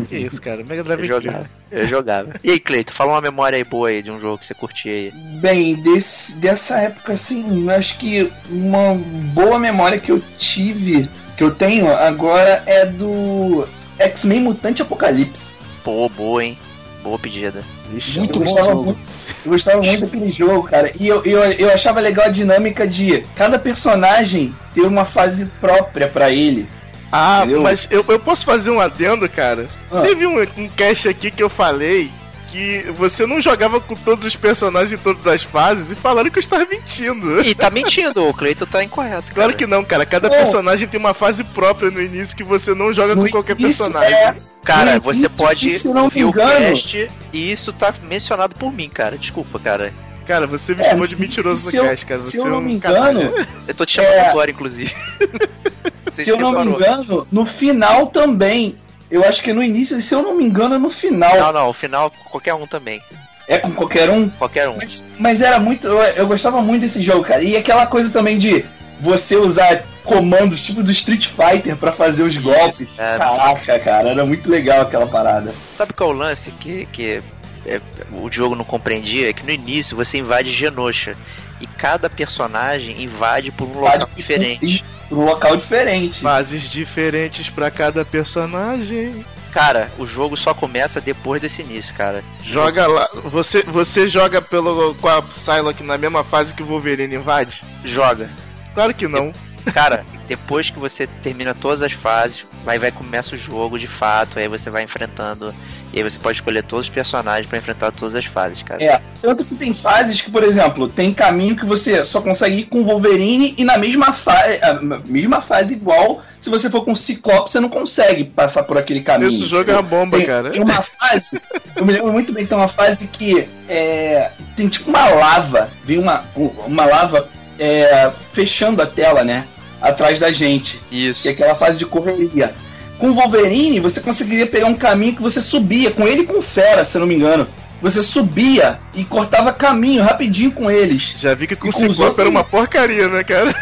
Que isso, cara. Mega Drive É é jogável. É jogável. E aí, Cleiton, fala uma memória aí boa aí de um jogo que você curtia aí. Bem, desse, dessa época, assim, eu acho que uma boa memória que eu tive, que eu tenho agora é do X-Men Mutante Apocalipse. Pô, boa, hein? Boa pedida. Vixe, Muito eu bom gostava jogo. muito, eu gostava muito daquele jogo, cara. E eu, eu, eu achava legal a dinâmica de cada personagem ter uma fase própria pra ele. Ah, Entendeu? mas eu, eu posso fazer um adendo, cara? Ah. Teve um, um cast aqui que eu falei que você não jogava com todos os personagens em todas as fases e falaram que eu estava mentindo. E tá mentindo, o Cleiton tá incorreto. Cara. Claro que não, cara. Cada personagem tem uma fase própria no início que você não joga com qualquer personagem. é, Cara, No você início, pode se não me ouvir o engano- cast e isso tá mencionado por mim, cara. Desculpa, cara. Cara, você me É, chamou de mentiroso no cast, cara. se Você eu é não um me engano, Eu tô te chamando É. agora, inclusive. Você se eu não me engano, no final também. Eu acho que no início, se eu não me engano, no final. Não, não, o final, qualquer um também. É com qualquer um. Qualquer um. Mas, mas era muito. Eu, eu gostava muito desse jogo, cara. E aquela coisa também de você usar comandos tipo do Street Fighter pra fazer os golpes. é. Caraca, cara, era muito legal aquela parada. Sabe qual é o lance que, que é, o jogo não compreendia? É que no início você invade Genosha. E cada personagem invade por um local Invade- diferente. Num local diferente. Fases diferentes pra cada personagem. Cara, o jogo só começa depois desse início, cara. Joga lá. Você, você joga pelo, com a Psylocke na mesma fase que o Wolverine invade? Joga. Claro que não. Cara, depois que você termina todas as fases, aí vai começa o jogo de fato, aí você vai enfrentando. E aí você pode escolher todos os personagens pra enfrentar todas as fases, cara. É, tanto que tem fases que, por exemplo, tem caminho que você só consegue ir com o Wolverine e na mesma, fa a mesma fase igual, se você for com o Ciclope, você não consegue passar por aquele caminho. Esse jogo é uma bomba, tem, cara. Tem uma fase, eu me lembro muito bem que tem uma fase que é, tem tipo uma lava, vem uma, uma lava é, fechando a tela, né? Atrás da gente. Isso. Que é aquela fase de correria. Com o Wolverine, você conseguiria pegar um caminho que você subia, com ele e com o Fera, se eu não me engano. Você subia e cortava caminho rapidinho com eles. Já vi que com E o com os Ciclope outros- era uma porcaria, né, cara?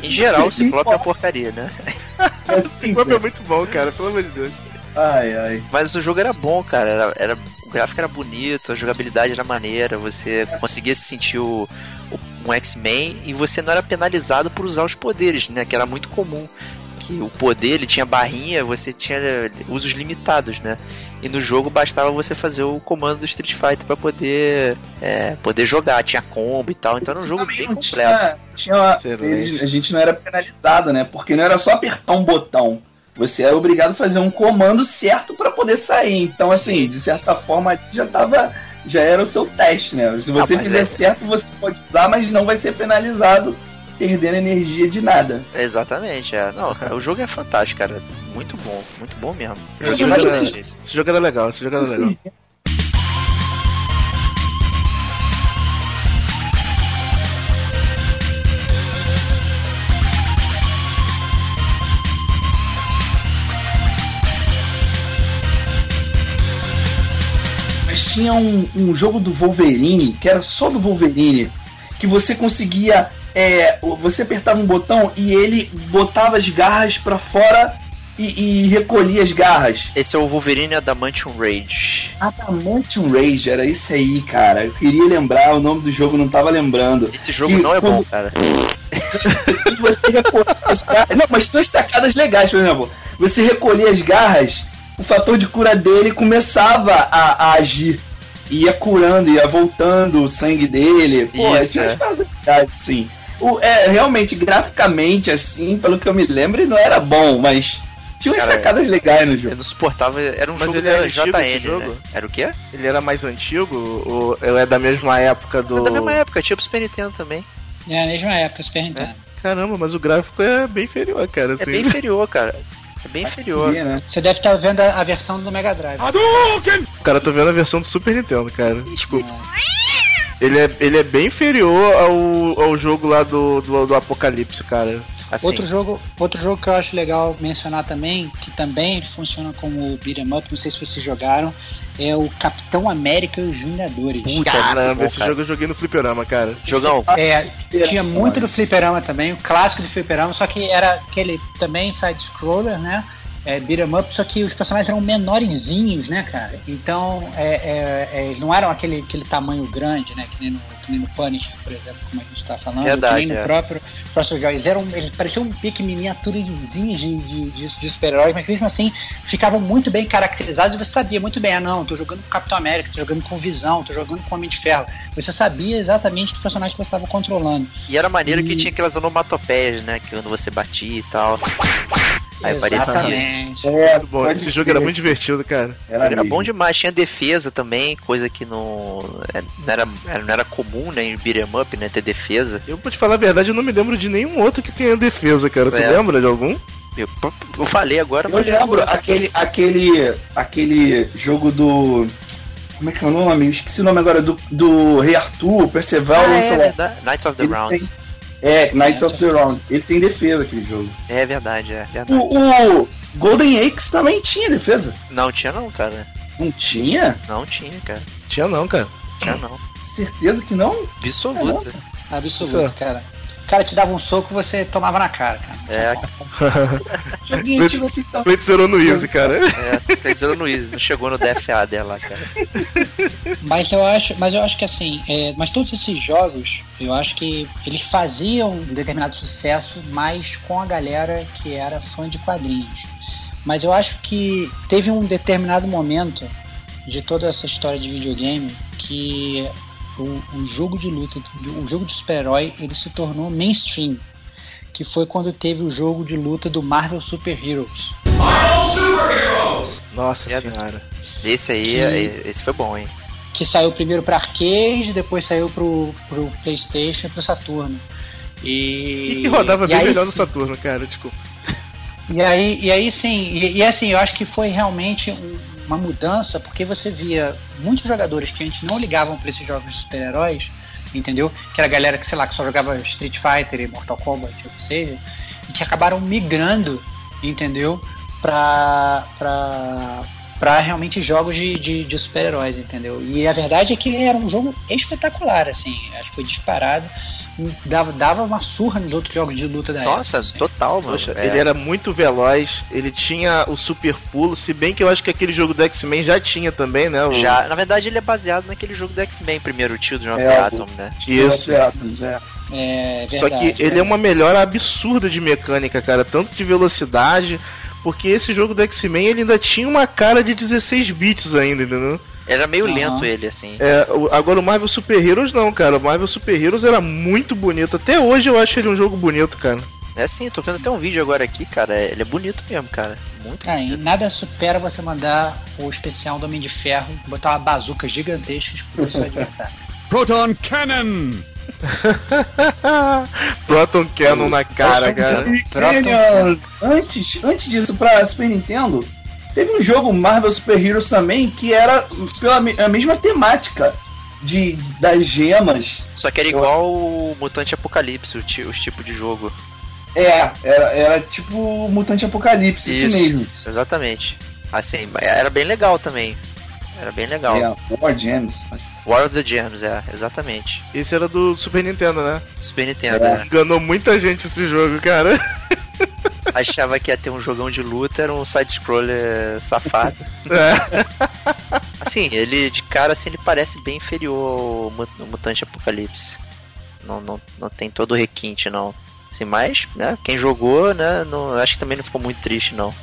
Em geral, o Ciclope é uma porcaria, né? É O assim, Ciclope é muito bom, cara, pelo amor de Deus. Ai, ai. Mas o jogo era bom, cara. Era, era- o gráfico era bonito, a jogabilidade era maneira, você conseguia se sentir o, o- um X-Men e você não era penalizado por usar os poderes, né? Que era muito comum. Que o poder ele tinha barrinha, você tinha usos limitados, né? E no jogo bastava você fazer o comando do Street Fighter pra poder é, poder jogar, tinha combo e tal. Então era um jogo bem completo. Tinha, tinha uma- a gente não era penalizado, né? Porque não era só apertar um botão. Você era obrigado a fazer um comando certo para poder sair. Então, assim, de certa forma, já tava. Já era o seu teste, né? Se você Ah, fizer é- certo, você pode usar, mas não vai ser penalizado perdendo energia de nada. Exatamente, é. Não, o jogo é fantástico, cara. Muito bom, muito bom mesmo. Esse jogo, era, esse jogo era legal, esse jogo era legal. Tinha um, um jogo do Wolverine, que era só do Wolverine, que você conseguia. é, você apertava um botão e ele botava as garras pra fora e, e recolhia as garras. Esse é o Wolverine Adamantium Rage. Adamantium Rage, era isso aí, cara. Eu queria lembrar, o nome do jogo não tava lembrando. Esse jogo não é quando- bom, cara. Você recolhia as garras. Não, mas duas sacadas legais, por exemplo. Você recolhia as garras, o fator de cura dele começava a, a agir. Ia curando, ia voltando o sangue dele. Pô, Isso, é. legais, assim. O, é, realmente, graficamente, assim, pelo que eu me lembro, ele não era bom, mas tinha umas Cara, sacadas legais no jogo. Eu não suportava. Era um Mas jogo ele era JN, jogo? né? Era o quê? Ele era mais antigo ou ou é da mesma época do. É da mesma época, tinha pro Super Nintendo também. É a mesma época, Super Nintendo. Caramba, mas o gráfico é bem inferior, cara. É Assim. bem inferior, cara. É bem inferior. Né? Você deve estar vendo a, a versão do Mega Drive. Cara, eu tô vendo a versão do Super Nintendo, cara. Tipo, É. ele é, ele é bem inferior ao, ao jogo lá do, do, do Apocalipse, cara. Assim, Outro jogo, outro jogo que eu acho legal mencionar também, que também funciona como beat'em up, não sei se vocês jogaram, é o Capitão América e os Vingadores. Caramba, bom, esse cara. jogo eu joguei no Fliperama, cara. Jogão, É, tinha muito do fliperama também, o clássico do fliperama, só que era aquele também side-scroller, né? É, beat'em up, só que os personagens eram menorzinhos, né, cara? Então, é, é, é, eles não eram aquele, aquele tamanho grande, né? Que nem, no, que nem no Punisher, por exemplo, como a gente tá falando. Verdade, que nem no é. próprio Crossroads Joy. Eles, eram, eles pareciam um pique miniaturizinhos de, de, de, de super-heróis, mas mesmo assim ficavam muito bem caracterizados e você sabia muito bem, ah não, tô jogando com Capitão América, tô jogando com Visão, tô jogando com Homem de Ferro. Você sabia exatamente que personagem que você estava controlando. e era maneiro que E- tinha aquelas onomatopeias, né? Que quando você batia e tal. Aí parecia. Exatamente. É, Muito bom. Esse jogo era muito divertido, cara. Era, Era bom demais, tinha defesa também, coisa que não, é, não, era, não era comum, né, em beat'em up, né, ter defesa. Eu, pra te falar a verdade, eu não me lembro de nenhum outro que tenha defesa, cara. Tu É. lembra de algum? Eu, eu falei agora, Eu lembro aquele, aquele, aquele jogo do. Como é que é o nome? Esqueci o nome agora. Do, do Rei Arthur, Perceval, Ah, é, sei lá. verdade. Knights of the Round. tem- É, Knights of the Round. Ele tem defesa aquele jogo. É verdade, é verdade. O, o Golden Axe também tinha defesa. Não tinha não, cara. Não tinha? Não tinha, cara. Tinha não, cara. Tinha não. Certeza que não? Absoluta. Absoluto, cara. O cara te dava um soco você tomava na cara, cara. É, Joguinho tipo assim, tá- Leite zerou no Easy, cara. é, tá dizendo no Easy, não chegou no DFA dela, cara. Mas eu acho, mas eu acho que assim, é, mas todos esses jogos, eu acho que eles faziam um determinado sucesso mais com a galera que era fã de quadrinhos. Mas eu acho que teve um determinado momento de toda essa história de videogame que o, o jogo de luta, o jogo de super-herói, ele se tornou mainstream. Que foi quando teve o jogo de luta do Marvel Super Heroes. Nossa É. senhora. Esse aí, Que- é- esse foi bom, hein? que saiu primeiro para arcade, depois saiu pro, pro PlayStation e pro Saturno. E, E que rodava e bem aí, melhor no Saturno, cara. Tipo, E aí, e aí sim, e, e assim, eu acho que foi realmente um- uma mudança, porque você via muitos jogadores que antes não ligavam para esses jogos de super-heróis, entendeu? Que era a galera que, sei lá, que só jogava Street Fighter e Mortal Kombat, ou seja, e que acabaram migrando, entendeu? Pra, pra, pra realmente jogos de, de, de super-heróis, entendeu? E a verdade é que era um jogo espetacular, assim, acho que foi disparado, dava, dava uma surra nos outros jogos de luta da Nossa, época. assim. total, mano. poxa, É. ele era muito veloz, ele tinha o super pulo, se bem que eu acho que aquele jogo do X-Men já tinha também, né? O... Já, na verdade, ele é baseado naquele jogo do X-Men, primeiro, o Children of É, Atom, né? Isso. É, É, Só verdade, que ele é uma melhora absurda de mecânica, cara, tanto de velocidade, porque esse jogo do X-Men ele ainda tinha uma cara de 16 bits ainda, entendeu? Era meio Aham. lento ele, assim. É, agora o Marvel Super Heroes não, cara. O Marvel Super Heroes era muito bonito. Até hoje eu acho ele um jogo bonito, cara. É sim, tô vendo até um vídeo agora aqui, cara. Ele é bonito mesmo, cara. Muito e bonito. nada supera você mandar o especial do Homem de Ferro, botar uma bazuca gigantesca e explodir seu adversário. Proton Cannon! Proton Cannon na cara, cara. Canyon, antes, antes disso, pra Super Nintendo, teve um jogo Marvel Super Heroes também que era pela a mesma temática de, das gemas. Só que era igual o Mutante Apocalipse, o ti- os tipos de jogo. É, era, era tipo Mutante Apocalipse, isso, Isso. mesmo. Exatamente. Assim, era bem legal também. Era bem legal. É, War Gems. War of the Gems, é, exatamente. Esse era do Super Nintendo, né? Super Nintendo, É. né? Enganou muita gente esse jogo, cara. Achava que ia ter um jogão de luta, era um side-scroller safado. É. Assim, ele de cara assim, ele parece bem inferior ao Mu- ao Mutante Apocalipse. Não, não, não tem todo o requinte, não. Assim, mas, né, quem jogou, né, não, acho que também não ficou muito triste, não.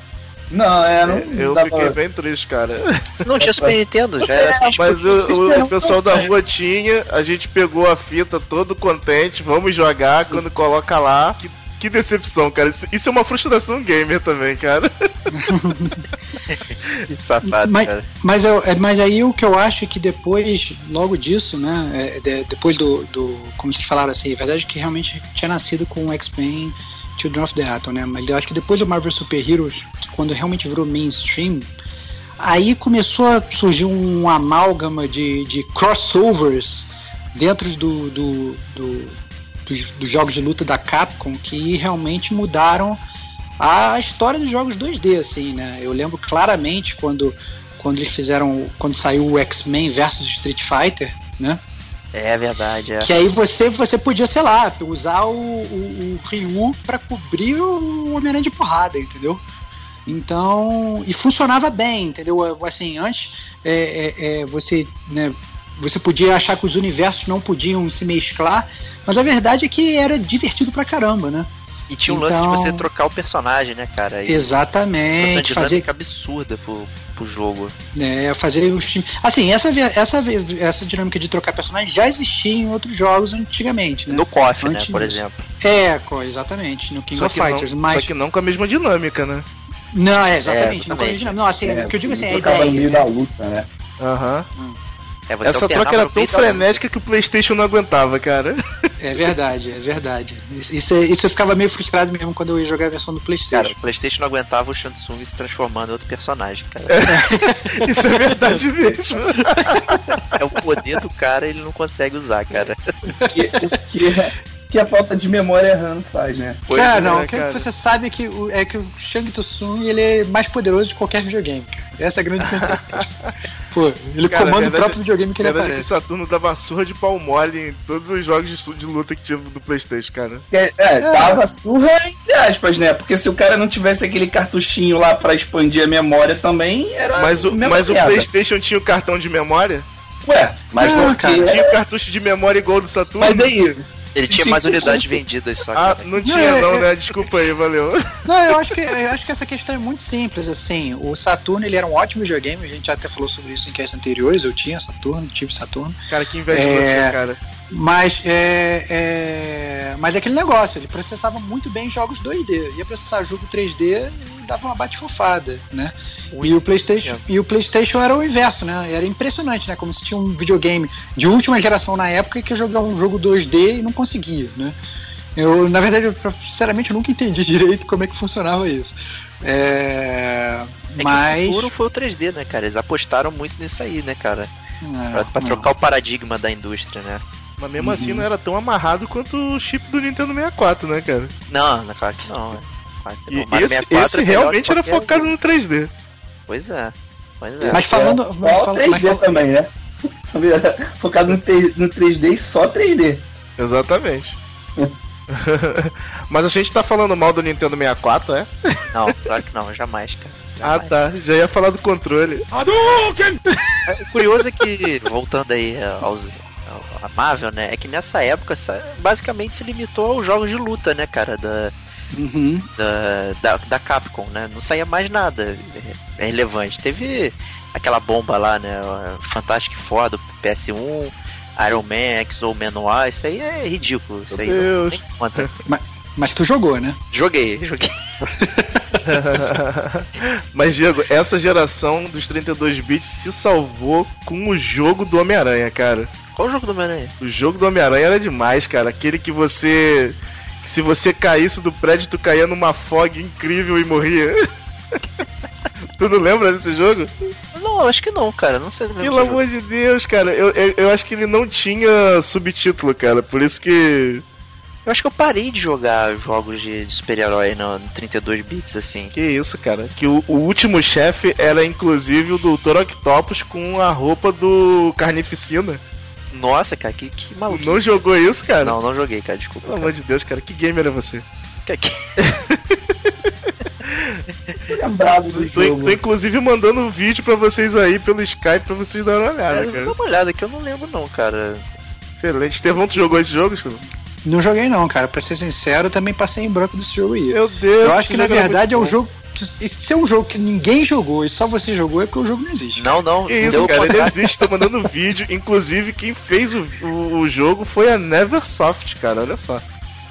Não, é, não Eu fiquei pra- bem triste, cara. Se não tinha Super Nintendo, já era triste. Mas o, o- o pessoal da rua tinha, a gente pegou a fita todo contente, vamos jogar, quando coloca lá. Que, que decepção, cara. Isso, isso é uma frustração gamer também, cara. Que safado, Mas- cara. Mas, eu, é, mas aí o que eu acho é que depois, logo disso, né, é, de- depois do, do, como vocês falaram assim, é verdade que realmente tinha nascido com o X-Men Children of the Atom, né, mas eu acho que depois do Marvel Super Heroes, que quando realmente virou mainstream, aí começou a surgir um amálgama de, de crossovers dentro do, do, do- dos, dos jogos de luta da Capcom que realmente mudaram a história dos jogos 2D, assim, né? Eu lembro claramente quando, quando eles fizeram, quando saiu o X-Men versus Street Fighter, né? É verdade, é. Que aí você, você podia, sei lá, usar o, o, o Ryu pra cobrir o Homem-Aranha de porrada, entendeu? Então, e funcionava bem, entendeu? Assim, antes é, é, é, você, né, você podia achar que os universos não podiam se mesclar, mas a verdade é que era divertido pra caramba, né? E tinha um lance de Então- você trocar o personagem, né, cara? E Fosse uma Exatamente, dinâmica fazer absurda pro, pro jogo. É, fazer os times. Assim, essa, essa, essa dinâmica de trocar personagem já existia em outros jogos antigamente, né? No KOF, né, por exemplo. É, exatamente, no King Só of Fighters. não, mas. só que não com a mesma dinâmica, né? Não, é, É, exatamente. não, exatamente. não, não, assim, É, o que eu digo assim, a trocava no ideia. meio da luta, né? Aham. É, você Essa alternava troca era tão frenética que o PlayStation não aguentava, cara. É verdade, é verdade. Isso, isso, é- isso eu ficava meio frustrado mesmo quando eu ia jogar a versão do Cara, PlayStation. o PlayStation não aguentava o Shansung se transformando em outro personagem, cara. Isso é verdade mesmo. É o poder do cara ele não consegue usar, cara. Que, que, que a falta de memória RAM faz, né? Pois cara, é, não, o que você sabe é que o, é que o Shang Tsung ele é mais poderoso de qualquer videogame. Essa é a grande. Pô, ele Cara, comanda verdade- o próprio videogame que ele verdade é que o aparece. Saturno dava surra de pau mole em todos os jogos de, de luta que tinha do Playstation, cara. É, é, dava surra entre aspas, né? Porque se o cara não tivesse aquele cartuchinho lá pra expandir a memória também, era. Mas o, mas o. Playstation tinha o cartão de memória? Ué, mas Não, porque. cara, Tinha o cartucho de memória igual do Saturno? Mas daí. Ele tinha mais unidades vendidas só, Ah, cara. não tinha Não, é- não, é- né? Desculpa aí, valeu. Não, eu acho que eu acho que essa questão é muito simples, assim. O Saturno ele era um ótimo videogame, a gente já até falou sobre isso em castes anteriores. Eu tinha Saturno, tive Saturno. Cara, que inveja É. você, cara. Mas é, é, mas é aquele negócio, ele processava muito bem jogos 2D. Ia processar jogo 3D e dava uma bate-fofada, né? E o, PlayStation, e o PlayStation era o inverso, né? Era impressionante, né? Como se tinha um videogame de última geração na época que jogar um jogo 2D e não conseguia, né? Eu, na verdade, eu, sinceramente, eu nunca entendi direito como é que funcionava isso. É, É mas. o futuro foi o 3D, né, cara? Eles apostaram muito nisso aí, né, cara? É, Pra, pra não. trocar o paradigma da indústria, né? Mas mesmo assim não era tão amarrado quanto o chip do Nintendo 64, né, cara? Não, claro que não. Claro que E não. Mario esse, 64 esse é realmente era focado no 3D. Pois é. Pois é. Mas falando. Só mas fal- 3D mas também, né? Focado no, 3, no 3D e só 3D. Exatamente. Mas a gente tá falando mal do Nintendo 64, é? Não, claro que não, jamais, cara. Ah tá, já ia falar do controle. O curioso é que, voltando aí aos, ao- a Marvel, né? É que nessa época basicamente se limitou aos jogos de luta, né, cara? Da, Uhum. da, da, da Capcom, né? Não saía mais nada é, relevante. Teve aquela bomba lá, né? Fantastic Four do PS1, Iron Man, Manual, isso aí é ridículo. Isso aí Meu não- Deus. conta. Mas tu jogou, né? Joguei, joguei. Mas, Diego, essa geração dos 32 bits se salvou com o jogo do Homem-Aranha, cara. Qual o jogo do Homem-Aranha? O jogo do Homem-Aranha era demais, cara. Aquele que você. que se você caísse do prédio, tu caía numa fog incrível e morria. tu não lembra desse jogo? Não, acho que não, cara. Não sei. Pelo jogo. amor de Deus, cara. Eu, eu, eu acho que ele não tinha subtítulo, cara. Por isso que. Eu acho que eu parei de jogar jogos de, de super-herói no, no 32 bits, assim. Que isso, cara. Que o, o último chefe era inclusive o Dr. Octopus com a roupa do Carnificina. Nossa, cara, que, que Tu maluco. não jogou isso, cara? Não, não joguei, cara, desculpa. Pelo amor de Deus, cara. Que gamer é você? cara. Que- Lembrado do Tô, jogo. tô inclusive mandando um vídeo pra vocês aí pelo Skype pra vocês darem uma olhada, Cara, dá cara. uma olhada que eu não lembro não, cara. Excelente. Estevão, tu jogou esse jogo, Estevão? Não joguei não, cara. Pra ser sincero, eu também passei em branco desse jogo aí. Meu Deus. Eu acho que na verdade é um bom. jogo. Se é um jogo que ninguém jogou e só você jogou, é porque o jogo não existe. Não, não. Que isso, cara, ele existe, tô mandando vídeo. Inclusive, quem fez o, o, o jogo foi a Neversoft, cara, olha só.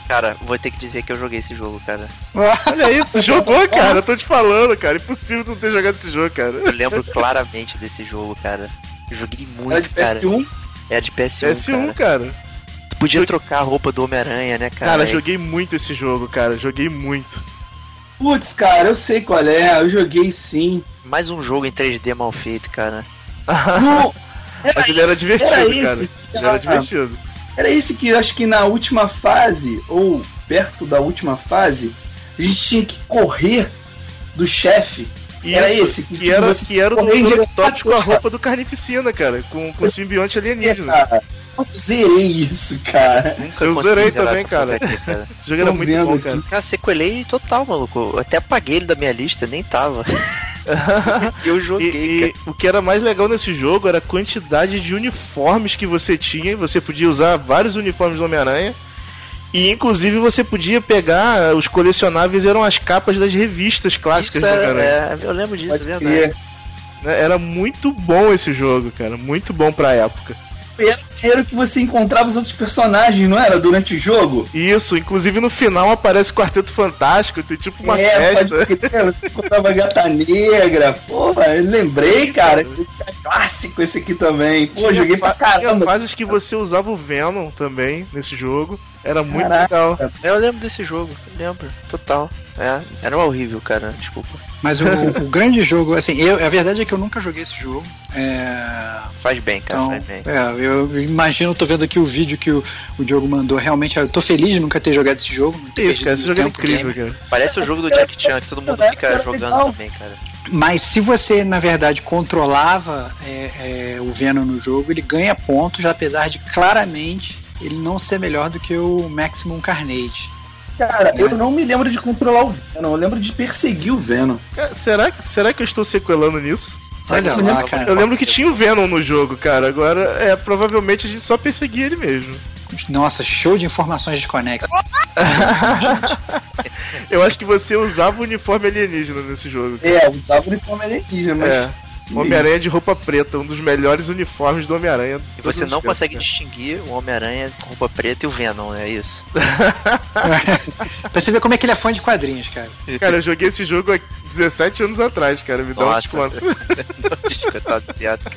Cara, vou ter que dizer que eu joguei esse jogo, cara. Olha aí, tu jogou, cara, eu tô te falando, cara. Impossível tu não ter jogado esse jogo, cara. Eu lembro claramente desse jogo, cara. Eu joguei muito, Era de cara. PS1? Era de PS1, PS1, cara. cara. Tu podia trocar a roupa do Homem-Aranha, né, cara? Cara, É joguei muito esse jogo, cara. Joguei muito. Putz, cara, eu sei qual é. Eu joguei sim. Mais um jogo em 3D mal feito, cara. Não, Mas ele era divertido, era cara. esse. Ele era divertido. Era esse que eu acho que na última fase, ou perto da última fase, a gente tinha que correr do chefe. Era Isso, esse, que que era, que era o Dr. Octopus com a roupa do Carnificina, cara. Com, com o simbionte alienígena. Cara, Nossa, zerei isso, cara. Nunca Eu zerei também, cara. porra aqui, cara. Esse jogo era muito bom, cara. Cara, sequelei total, maluco. Eu até apaguei ele da minha lista, nem tava. E eu joguei, E, e o que era mais legal nesse jogo era a quantidade de uniformes que você tinha. Você podia usar vários uniformes do Homem-Aranha. E inclusive você podia pegar os colecionáveis, eram as capas das revistas cara. clássicas Isso do é, Homem-Aranha. é, eu lembro disso, é Pode verdade. crer. Né? Era muito bom esse jogo, cara. Muito bom pra época. Era que você encontrava os outros personagens, não era? Durante o jogo? Isso, inclusive no final aparece o Quarteto Fantástico, tem tipo uma é, festa. Pode encontrava Gata Negra. Porra, eu lembrei, cara. Esse é clássico esse aqui também. Pô, tinha joguei pra caramba. Tinha fases que você usava o Venom também nesse jogo. Era muito Caraca. legal. Eu lembro desse jogo, lembro, total. É, era horrível, cara, desculpa. Mas o, o, grande jogo, assim, eu, a verdade é que eu nunca joguei esse jogo. É... Faz bem, cara, então, faz bem. É, eu imagino, tô vendo aqui o vídeo que o, o Diogo mandou. Realmente, eu tô feliz de nunca ter jogado esse jogo. Isso, cara, esse jogo é incrível, game. cara. Parece o jogo do Jack Chan, que todo mundo fica jogando também, cara. Mas se você, na verdade, controlava é, é, o Venom no jogo, ele ganha pontos, apesar de claramente ele não ser melhor do que o Maximum Carnage. Cara, eu não me lembro de controlar o Venom, eu lembro de perseguir o Venom. Cara, será, será que eu estou sequelando nisso? Olha lá, cara. Eu lembro que tinha o Venom no jogo, cara. Agora, é, provavelmente a gente só perseguia ele mesmo. Nossa, show de informações desconexas. eu acho que você usava o uniforme alienígena nesse jogo. Cara. É, usava o uniforme alienígena, mas. É. Homem-Aranha de roupa preta, um dos melhores uniformes do Homem-Aranha. E você não consegue distinguir o Homem-Aranha com roupa preta e o Venom, é isso? pra você ver como é que ele é fã de quadrinhos, cara. Cara, eu joguei esse jogo há 17 anos atrás, cara. Me dá Nossa. um desconto. Descontado certo,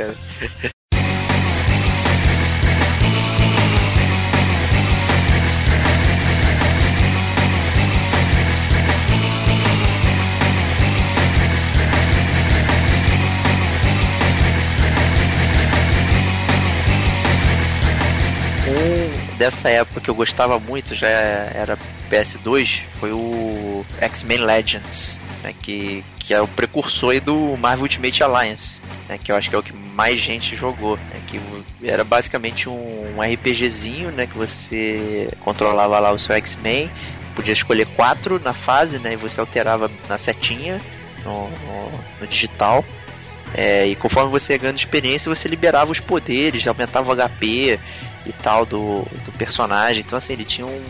cara. dessa época que eu gostava muito, já era PS2, foi o X-Men Legends, né, que, que é o precursor do Marvel Ultimate Alliance, né, que eu acho que é o que mais gente jogou, né, que era basicamente um, um RPGzinho, né, que você controlava lá o seu X-Men, podia escolher quatro na fase, né, e você alterava na setinha, no, no, no digital, é, e conforme você ia ganhando experiência, você liberava os poderes, aumentava o HP e tal do, do personagem. Então, assim, ele tinha um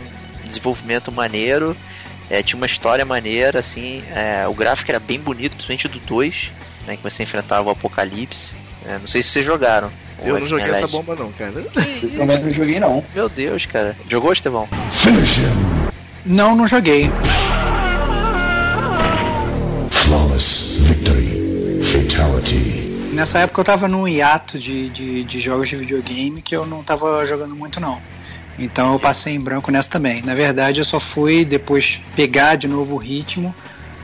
desenvolvimento maneiro, é, tinha uma história maneira, assim, é, o gráfico era bem bonito, principalmente do 2, né, que você enfrentava o Apocalipse. É, não sei se vocês jogaram. Eu não joguei essa bomba não, cara. Eu não joguei não. Meu Deus, cara. Jogou, Estevão? Não, não joguei. Flawless victory. Fatality. Nessa época eu tava num hiato de, de, de, jogos de videogame que eu não tava jogando muito não. Então eu passei em branco nessa também. Na verdade eu só fui depois pegar de novo o ritmo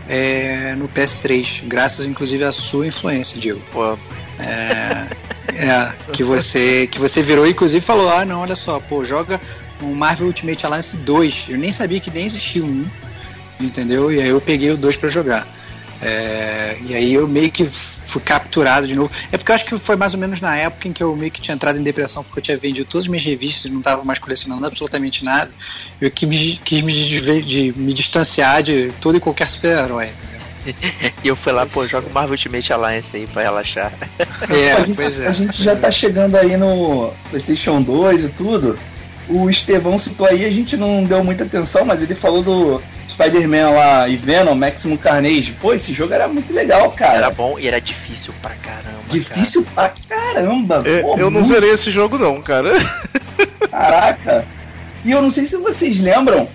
é, no PS3, graças inclusive à sua influência, Diego. Pô. É, é, que você que você virou inclusive falou, ah não, olha só, pô, joga o Marvel Ultimate Alliance 2. Eu nem sabia que nem existia um, entendeu? E aí eu peguei o 2 para jogar. É, e aí eu meio que fui capturado de novo. É porque eu acho que foi mais ou menos na época em que eu meio que tinha entrado em depressão, porque eu tinha vendido todas as minhas revistas e não estava mais colecionando absolutamente nada. Eu que me, quis me, de, me distanciar de todo e qualquer super-herói. e eu fui lá, pô, joga Marvel Ultimate Alliance aí pra relaxar. É, a, gente, é. a gente já tá chegando aí no PlayStation 2 e tudo. O Estevão citou aí, a gente não deu muita atenção, mas ele falou do Spider-Man lá e Venom, Maximum Carnage. Pô, esse jogo era muito legal, cara. Era bom e era difícil pra caramba. Difícil cara. pra caramba. Eu, Pô, eu não zerei esse jogo, não, cara. Caraca. E eu não sei se vocês lembram,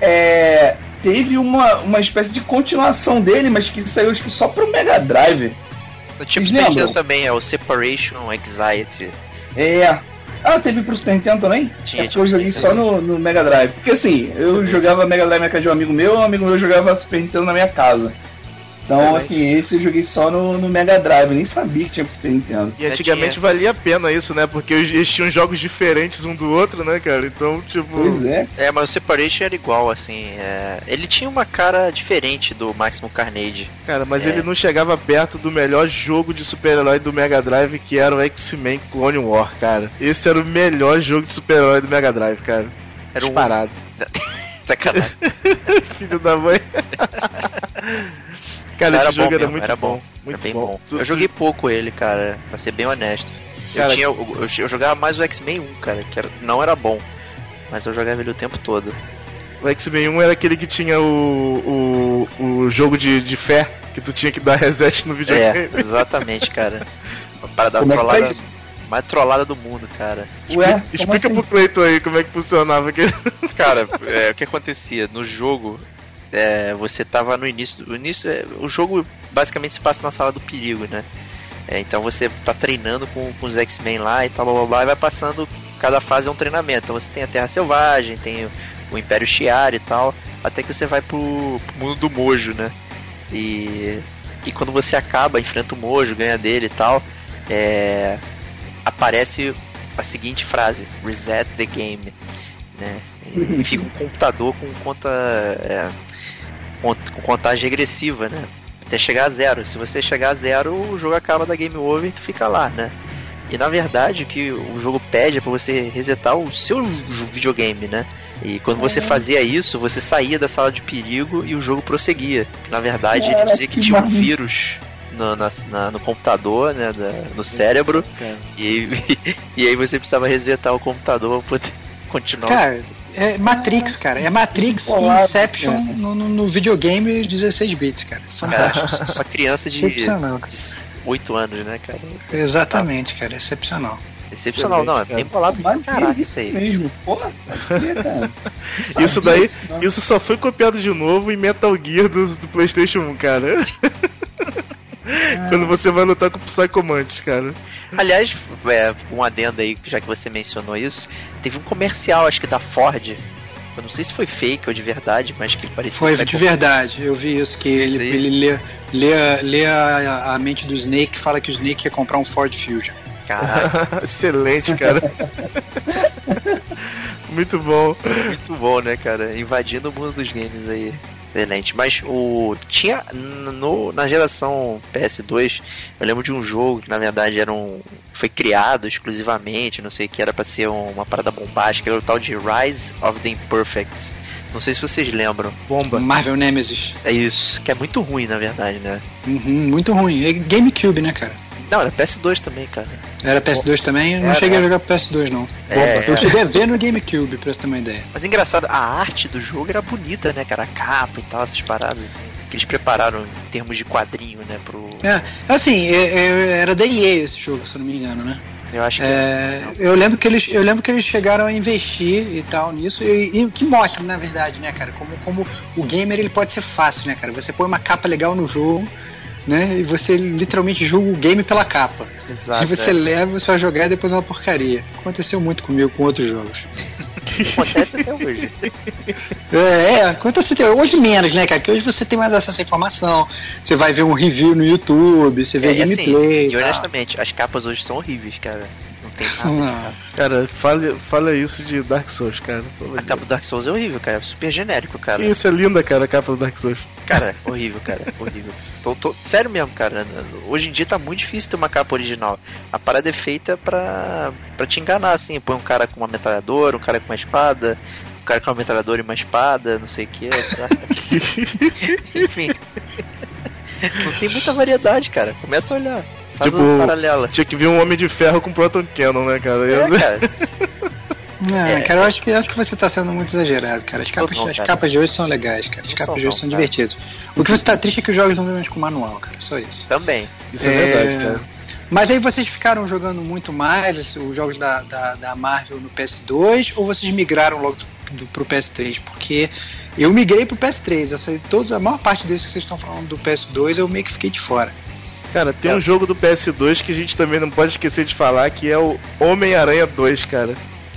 é, teve uma, uma espécie de continuação dele, mas que saiu acho que só pro Mega Drive. O tipo Nintendo também, é o Separation Anxiety. É, ah, teve pro Super Nintendo também? Tinha, é eu joguei só no, no, Mega Drive. Porque assim, eu jogava Mega Drive na casa de um amigo meu, um amigo meu jogava Super Nintendo na minha casa. Então, assim, esse eu joguei só no, no Mega Drive, nem sabia que tinha pro Super Nintendo. E antigamente valia a pena isso, né? Porque eles tinham jogos diferentes um do outro, né, cara? Então, tipo. Pois é. É, mas o Separation era igual, assim. É... Ele tinha uma cara diferente do Maximum Carnage. Cara, mas é. ele não chegava perto do melhor jogo de super-herói do Mega Drive, que era o X-Men Clone War, cara. Esse era o melhor jogo de super-herói do Mega Drive, cara. Era um. Parado. Sacanagem. Filho da mãe. Cara, era esse jogo era mesmo, muito era bom. bom. Muito era bem bom. bom. Eu joguei pouco ele, cara, pra ser bem honesto. Cara, eu, tinha, eu, eu, eu, jogava mais o X-Men 1, cara, que era, não era bom. Mas eu jogava ele o tempo todo. O X-Men 1 era aquele que tinha o, o, o jogo de, de fé, que tu tinha que dar reset no videogame. É, exatamente, cara. Parada Como é trollada. isso? mais trollada do mundo, cara. Ué, como Explica assim? pro Cleiton aí como é que funcionava aquele. Cara, é, o que acontecia? No jogo, é, você tava no início. O, início é, o jogo basicamente se passa na sala do perigo, né? É, então você tá treinando com, com os X-Men lá e tal, blá blá blá, e vai passando. Cada fase é um treinamento. Então você tem a Terra Selvagem, tem o, o Império Shi'ar e tal, até que você vai pro, pro mundo do Mojo, né? E, e quando você acaba, enfrenta o Mojo, ganha dele e tal, é, aparece a seguinte frase: Reset the game. Né? E fica um computador com conta. é, com contagem regressiva, né? Até chegar a zero. Se você chegar a zero, o jogo acaba da game over e tu fica lá, né? E na verdade o que o jogo pede é pra você resetar o seu videogame, né? E quando você fazia isso, você saía da sala de perigo e o jogo prosseguia. Na verdade, ele Cara, dizia que que tinha um vírus no, na- na- no computador, né? da- no cérebro. E, aí- e aí você precisava resetar o computador pra poder continuar. Cara, é Matrix, cara. É Matrix e Olá, Inception cara. no, no, no videogame 16 bits, cara. Fantástico. Cara, uma criança de, de 8 anos, né, cara? Exatamente, cara. Excepcional. Excepcional, não, é bem bolado pra que isso aí. mesmo. Porra, sabia, cara. Isso daí, isso só foi copiado de novo em Metal Gear do, do PlayStation 1, cara. Quando você vai lutar com o Psychomantis, cara. Aliás, é, um adendo aí, já que você mencionou isso, teve um comercial, acho que da Ford. Eu não sei se foi fake ou de verdade, mas que ele parecia Foi um de verdade, eu vi isso, que ele, ele lê, lê, a- lê a, a mente do Snake e fala que o Snake ia comprar um Ford Fusion. Caraca, Excelente, cara. Muito bom. muito bom, né, cara? Invadindo o mundo dos games aí. Excelente. Mas o. Tinha. No, na geração PS2, eu lembro de um jogo que na verdade era um. Foi criado exclusivamente, não sei o que, era pra ser um- uma parada bombástica, era o tal de Rise of the Imperfects. Não sei se vocês lembram. Bomba. Marvel Nemesis. É isso, que é muito ruim, na verdade, né? Uhum, muito ruim. É GameCube, né, cara? Não, era PS2 também, cara. Era PS2 também? Eu não Era. cheguei a jogar PS2, não. É, eu é. cheguei a ver no GameCube, pra você ter uma ideia. Mas engraçado, a arte do jogo era bonita, né, cara? A capa e tal, essas paradas, assim. Que eles prepararam em termos de quadrinho, né, pro... É, assim, é- é- era da EA esse jogo, se eu não me engano, né? Eu acho que... É, eu lembro que eles, eu lembro que eles chegaram a investir e tal nisso e, e que mostra, na verdade, né, cara, como, como o gamer ele pode ser fácil, né, cara? Você põe uma capa legal no jogo, né, e você literalmente julga o game pela capa. Exato, e você é. leva, você vai jogar e depois é uma porcaria. Aconteceu muito comigo com outros jogos. Acontece até hoje. É, é, acontece até hoje menos, né, cara? Porque hoje você tem mais acesso à informação. Você vai ver um review no YouTube, você vê É, e assim, gameplay. e tal. honestamente, as capas hoje são horríveis, cara. Não tem nada. Não. Cara, fale, fala isso de Dark Souls, cara. A capa do Dark Souls é horrível, cara. É super genérico, cara. Isso é linda, cara, a capa do Dark Souls. Cara, horrível, cara. Horrível. Tô, tô- Sério mesmo, cara. Hoje em dia tá muito difícil ter uma capa original. A parada é feita pra, pra te enganar, assim. Põe um cara com uma metralhadora, um cara com uma espada, um cara com uma metralhadora e uma espada, não sei o que. Enfim. Não tem muita variedade, cara. Começa a olhar. Faz Tipo, uma paralela. Tinha que vir um Homem de Ferro com Proton Cannon, né, cara? É, cara. Não, É. cara, eu acho que, eu acho que você tá sendo muito exagerado, cara. As capas, não, as cara. capas de hoje são legais, cara. As Não capas de hoje não, são cara. divertidas. O que você tá triste é que os jogos não vêm mais com manual, cara. Só isso. Também. Isso é, verdade, cara. Mas aí vocês ficaram jogando muito mais os jogos da, da, da Marvel no PS2 ou vocês migraram logo do, pro PS3? Porque eu migrei pro PS3. Eu sei, todos, a maior parte desses que vocês estão falando do PS2 eu meio que fiquei de fora. Cara, tem um jogo do PS2 que a gente também não pode esquecer de falar, que é o Homem-Aranha 2, cara.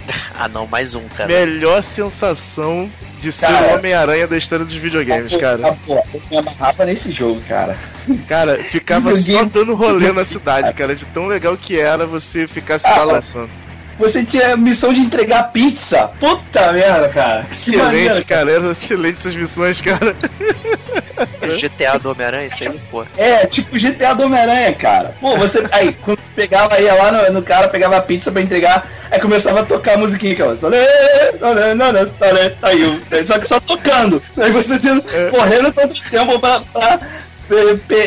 Ah, não, mais um, cara. Melhor sensação de ser Cara. o Homem-Aranha da história dos videogames, cara. Ah, pô, eu me amarrava nesse jogo, cara. Cara, ficava só dando rolê na cidade, cara, de tão legal que era você ficar se Ah, balançando. Você tinha a missão de entregar pizza. Puta merda, cara. Excelente, maneiro, cara, eram excelentes essas missões, cara. GTA do Homem-Aranha, isso aí, pô. É, tipo GTA do Homem-Aranha, cara. Pô, você. Aí, quando pegava, ia lá no, no cara, pegava a pizza pra entregar, aí começava a tocar a musiquinha aquela. Tolê, tolê. Aí, eu- só que só tocando. Aí você tendo, correndo todo tempo pra, pra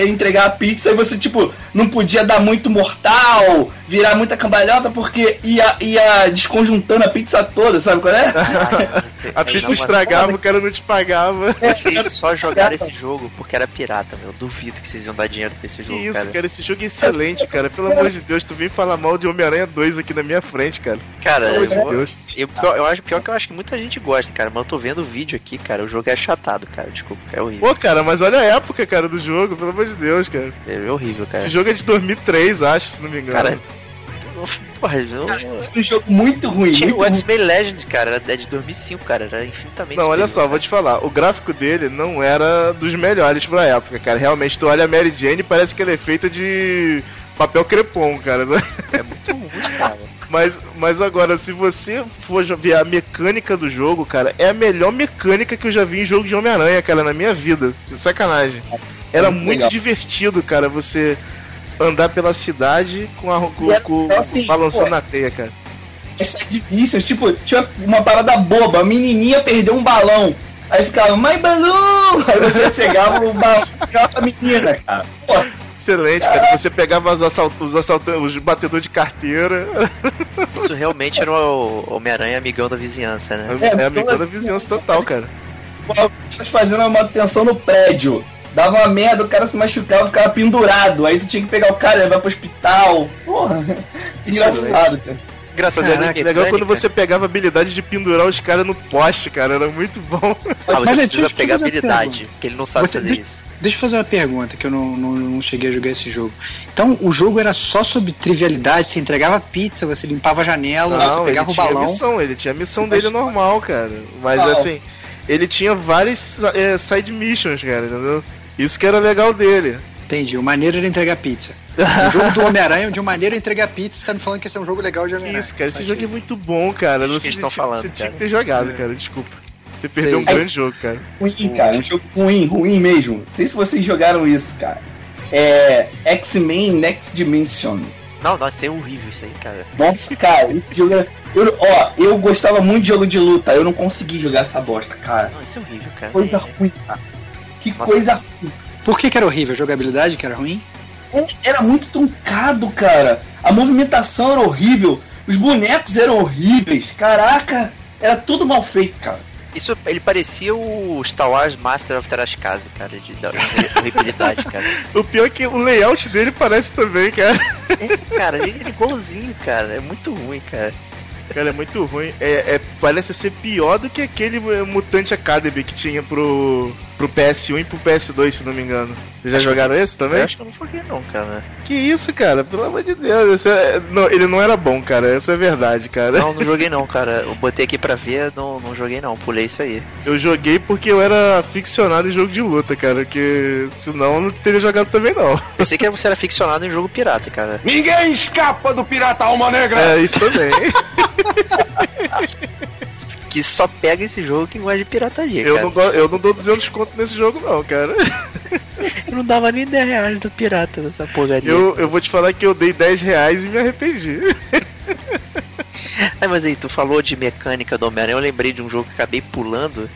entregar a pizza, e você, tipo, não podia dar muito mortal, virar muita cambalhota porque ia, ia desconjuntando a pizza toda, sabe qual é? a pizza estragava, o cara não te pagava. Vocês só jogaram esse jogo porque era pirata, meu. Duvido que vocês iam dar dinheiro pra esse jogo. Que isso, cara. cara, esse jogo é excelente, cara. Pelo amor de Deus, tu vem falar mal de Homem-Aranha 2 aqui na minha frente, cara. Cara, Pelo amor de eu, Deus. eu, eu acho pior que eu acho que muita gente gosta, cara. Mas eu tô vendo o vídeo aqui, cara. O jogo é achatado, cara. Desculpa, é horrível. Pô, cara, mas olha a época, cara, do jogo, pelo amor de Deus, cara. É horrível, cara. Esse jogo é de 2003, acho, se não me engano. Cara, porra, eu, Um jogo muito ruim. Tinha muito o X-Men Legends, cara, é de 2005, cara, era infinitamente. Não, olha só, vou te falar, o gráfico dele não era dos melhores pra época, cara. Realmente, tu olha a Mary Jane parece que ela é feita de papel crepom, cara. né? É muito ruim, cara. Mas, mas agora, se você for ver a mecânica do jogo, cara, é a melhor mecânica que eu já vi em jogo de Homem-Aranha, cara, na minha vida. Sacanagem. Era muito muito legal. divertido, cara, você andar pela cidade com a com, era com- assim, balançando pô. na teia, cara. Essa é difícil, tipo, tinha uma parada boba, a menininha perdeu um balão. Aí ficava, my balão! Aí você pegava o balão e pra menina, cara. Pô, Excelente, cara. Você pegava os, assalt os assaltantes, os batedores de carteira. Isso realmente era o Homem-Aranha amigão da vizinhança, né? É, É, amigão toda da vizinhança total, cara. Nós fazendo uma manutenção no prédio. Dava uma merda, o cara se machucava, ficava pendurado. Aí tu tinha que pegar o cara e levar pro hospital. Porra, engraçado, cara. Graças a Deus, Caraca, legal quando você pegava a habilidade de pendurar os caras no poste, cara. Era muito bom. Ah, você Mas, precisa pegar habilidade, porque ele não sabe Você- fazer isso. Deixa eu fazer uma pergunta, que eu não, não, não cheguei a jogar esse jogo. Então, o jogo era só sobre trivialidade, você entregava pizza, você limpava a janela, Não, você ele pegava o tinha balão. missão, ele tinha a missão dele normal, cara. Mas Não. assim, ele tinha várias é, side missions, cara, entendeu? Isso que era legal dele. Entendi, o maneiro era entregar pizza. O jogo do Homem-Aranha, de uma maneira é entregar pizza, você tá me falando que esse é um jogo legal de Que Homem-Aranha. isso, cara, esse Faz jogo é sentido. muito bom, cara. Acho que Você, eles estão tinha- falando, você tinha que ter jogado, cara, desculpa. Você perdeu um Sei. grande jogo, cara. Ruim, cara. Um jogo ruim, ruim mesmo. Não sei se vocês jogaram isso, cara. É. X-Men Next Dimension. Não, não, isso é horrível isso aí, cara. Nossa, cara, esse jogo era. Eu, ó, eu gostava muito de jogo de luta, eu não consegui jogar essa bosta, cara. Não, isso é horrível, cara. Coisa É- ruim, cara. Que Nossa. coisa ruim. Por que, que era horrível? A jogabilidade que era ruim? É, Era muito truncado, cara. A movimentação era horrível. Os bonecos eram horríveis. Caraca, era tudo mal feito, cara. Isso, ele parecia o Star Wars Master of Terascase, cara, de da horribilidade, cara. O pior é que o layout dele parece também, cara. É, cara, ele é igualzinho, cara. É muito ruim, cara. Cara, é muito ruim. É, é- parece ser pior do que aquele eh, Mutante Academy que tinha pro, pro PS1 e pro PS2, se não me engano. Vocês já Acho jogaram esse também? Eu acho que eu não joguei não, cara. Que isso, cara? Pelo amor de Deus. esse é- não, ele não era bom, cara. Essa é verdade, cara. Não, não joguei não, cara. Eu botei aqui pra ver, não, não joguei não. Pulei isso aí. Eu joguei porque eu era aficionado em jogo de luta, cara. Que senão eu não teria jogado também, não. Pensei que você era ficcionado em jogo pirata, cara. Ninguém escapa do Pirata Alma Negra! É, isso também. Que só pega esse jogo que gosta de pirataria, eu, cara. não, eu não dou 200 conto nesse jogo, não, cara. Eu não dava nem 10 reais do pirata nessa porcaria. Eu, eu vou te falar que eu dei 10 reais e me arrependi. É, mas aí, tu falou de mecânica do Homem-Aranha, eu lembrei de um jogo que acabei pulando,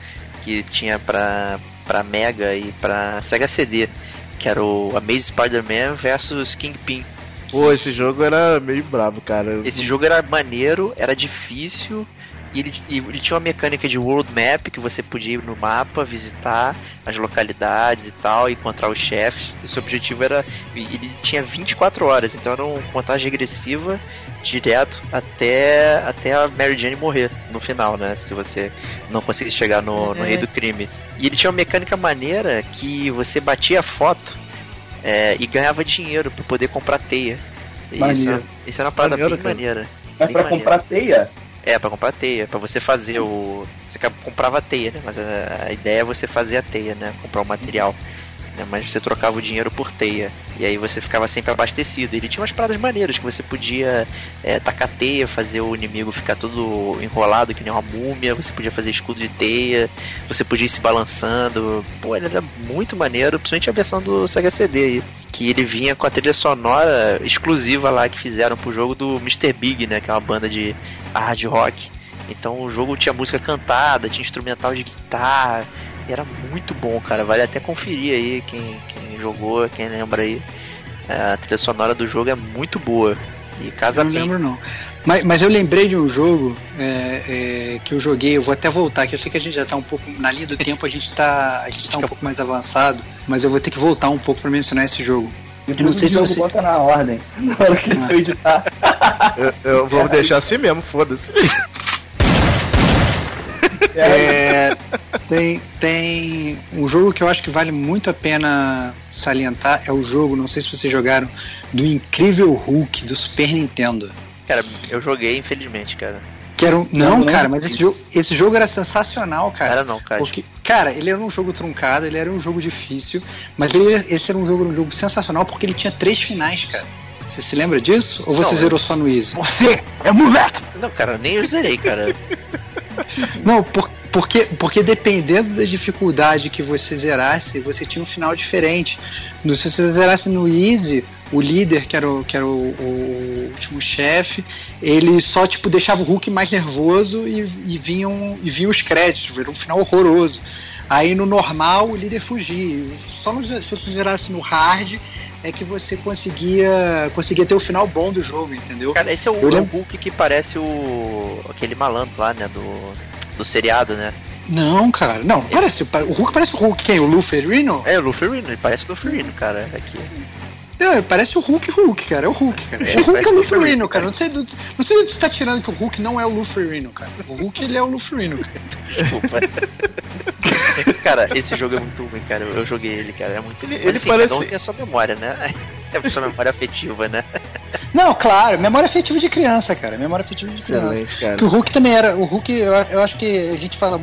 que tinha pra, pra Mega e pra Sega CD, que era o Amazing Spider-Man versus Kingpin. Pô, esse jogo era meio brabo, cara. Esse jogo era maneiro, era difícil, e ele, e ele tinha uma mecânica de world map que você podia ir no mapa, visitar as localidades e tal, encontrar os chefes. E seu objetivo era. Ele tinha 24 horas, então era uma contagem regressiva direto até, até a Mary Jane morrer no final, né? Se você não conseguisse chegar no, no É. rei do crime. E ele tinha uma mecânica maneira que você batia a foto é, e ganhava dinheiro pra poder comprar teia. Isso, isso era uma parada Maneiro, bem cara. maneira. Mas Bem pra maneiro. comprar teia, É, pra comprar teia, pra você fazer o. Você comprava a teia, né? Mas a, a ideia é você fazer a teia, né? Comprar o material. né? Mas você trocava o dinheiro por teia. E aí você ficava sempre abastecido. Ele tinha umas paradas maneiras que você podia é, tacar teia, fazer o inimigo ficar todo enrolado que nem uma múmia. Você podia fazer escudo de teia. Você podia ir se balançando. Pô, ele era muito maneiro, principalmente a versão do Sega CD aí. Que ele vinha com a trilha sonora exclusiva lá que fizeram pro jogo do Mr. Big, né? Que é uma banda de hard rock. Então o jogo tinha música cantada, tinha instrumental de guitarra. Era muito bom, cara. Vale até conferir aí quem, quem jogou, quem lembra aí. É, A trilha sonora do jogo é muito boa. E casa não bem. lembro não. Mas, mas eu lembrei de um jogo é, é, que eu joguei, eu vou até voltar, que eu sei que a gente já tá um pouco. Na linha do tempo a gente tá. A gente tá um pouco mais avançado, mas eu vou ter que voltar um pouco pra mencionar esse jogo. Eu não sei se você. bota na ordem. Na hora que eu editar. Eu, eu vou deixar assim mesmo, foda-se. É, tem, tem um jogo que eu acho que vale muito a pena salientar, é o jogo, não sei se vocês jogaram, do Incrível Hulk do Super Nintendo. Cara, eu joguei, infelizmente, cara. Que era um... Não, Não, cara, mas esse jogo, esse jogo era sensacional, cara. Era não, cara. Porque, cara, ele era um jogo truncado, ele era um jogo difícil, mas ele, esse era um jogo, um jogo sensacional porque ele tinha três finais, cara. Você se lembra disso? Ou você Não, zerou só no Easy? Você é moleque! Não, cara, nem eu zerei, cara. Não, por- porque, porque dependendo da dificuldade que você zerasse, você tinha um final diferente. No- Se você zerasse no Easy, o líder, que era o, que era o, o último chefe, ele só tipo deixava o Hulk mais nervoso e, e, vinham, e vinham os créditos, era um final horroroso. Aí no normal o líder fugia. Só no, se você zerasse no hard é que você conseguia, conseguia ter o final bom do jogo, entendeu? Cara, esse é o, Eu é o Hulk que parece o. aquele malandro lá, né? Do. Do seriado, né? Não, cara, não, parece, o Hulk parece o Hulk, quem? O Lu Ferrino? É, o Luferino, ele parece o Luferino, cara. Aqui. É, parece o Hulk Hulk, cara. É o Hulk, cara. É, o Hulk é o o Lu Luferino, cara. Não sei, do, não sei onde você tá tirando que o Hulk não é o Lu Ferrino, cara. O Hulk, ele é o Lu Ferrino, cara. Desculpa. cara, esse jogo é muito ruim, cara. Eu joguei ele, cara. É muito Ele- Mas, ele enfim, parece- Cada um tem a sua memória, né? É a sua memória afetiva, né? Não, claro, memória afetiva de criança, cara. Memória afetiva de criança. Excelente, cara. Que o Hulk também era. O Hulk, eu, eu acho que a gente fala,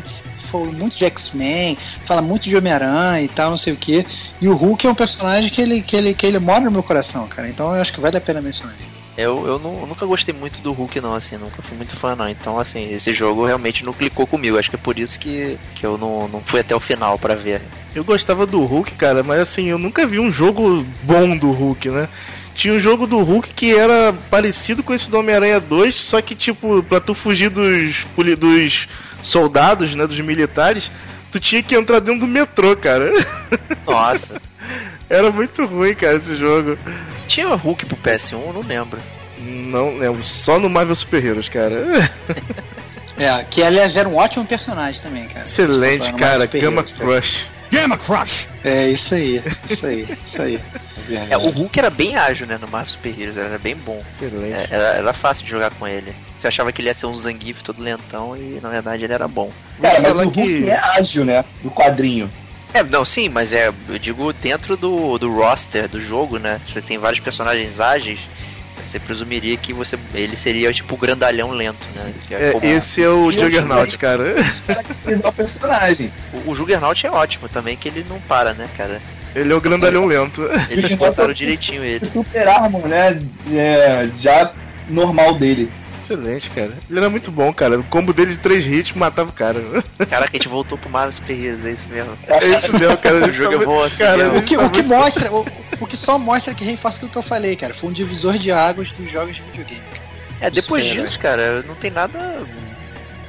fala muito de X-Men, fala muito de Homem-Aranha e tal, não sei o que. E o Hulk é um personagem que ele, que, ele, que ele mora no meu coração, cara. Então eu acho que vale a pena mencionar ele. Eu, eu, não- eu nunca gostei muito do Hulk, não, assim, nunca fui muito fã, não. Então, assim, esse jogo realmente não clicou comigo. Acho que é por isso que, que eu não, não fui até o final pra ver. Eu gostava do Hulk, cara, mas assim, eu nunca vi um jogo bom do Hulk, né? Tinha um jogo do Hulk que era parecido com esse do Homem-Aranha 2, só que, tipo, pra tu fugir dos, dos soldados, né, dos militares, tu tinha que entrar dentro do metrô, cara. Nossa. Era muito ruim, cara, esse jogo. Tinha Hulk pro PS1, eu não lembro. Não lembro, só no Marvel Super Heroes, cara. É, que aliás era um ótimo personagem também, cara. Excelente, Desculpa, cara, Gamma Heroes, Crush. Gamma Crush! É isso aí, isso aí, isso aí. É, o Hulk era bem ágil, né, no Marvel Super Heroes, era bem bom. Excelente. É, era, era fácil de jogar com ele. Você achava que ele ia ser um Zangief todo lentão e na verdade ele era bom. Cara, mas o Hulk que- é ágil, né? Do quadrinho. É, não, sim, mas é, eu digo dentro do, do roster do jogo, né? Você tem vários personagens ágeis, você presumiria que você ele seria tipo o grandalhão lento, né? Que é É, como- esse é o Juggernaut, cara. O personagem. o, o Juggernaut é ótimo também, que ele não para, né, cara? Ele é o grandalhão lento. Eles botaram direitinho ele. Super Armor, né? É, já normal dele. Excelente, cara. Ele era muito bom, cara. O combo dele de três hits matava o cara. Caraca, a gente voltou pro Marvel Super Heroes, é isso mesmo. É isso mesmo, cara. O jogo é bom assim cara. O que, o que mostra, o, o que só mostra que reforça aquilo que eu falei, cara. Foi um divisor de águas dos jogos de videogame. É, depois Super-herói. disso, cara, não tem nada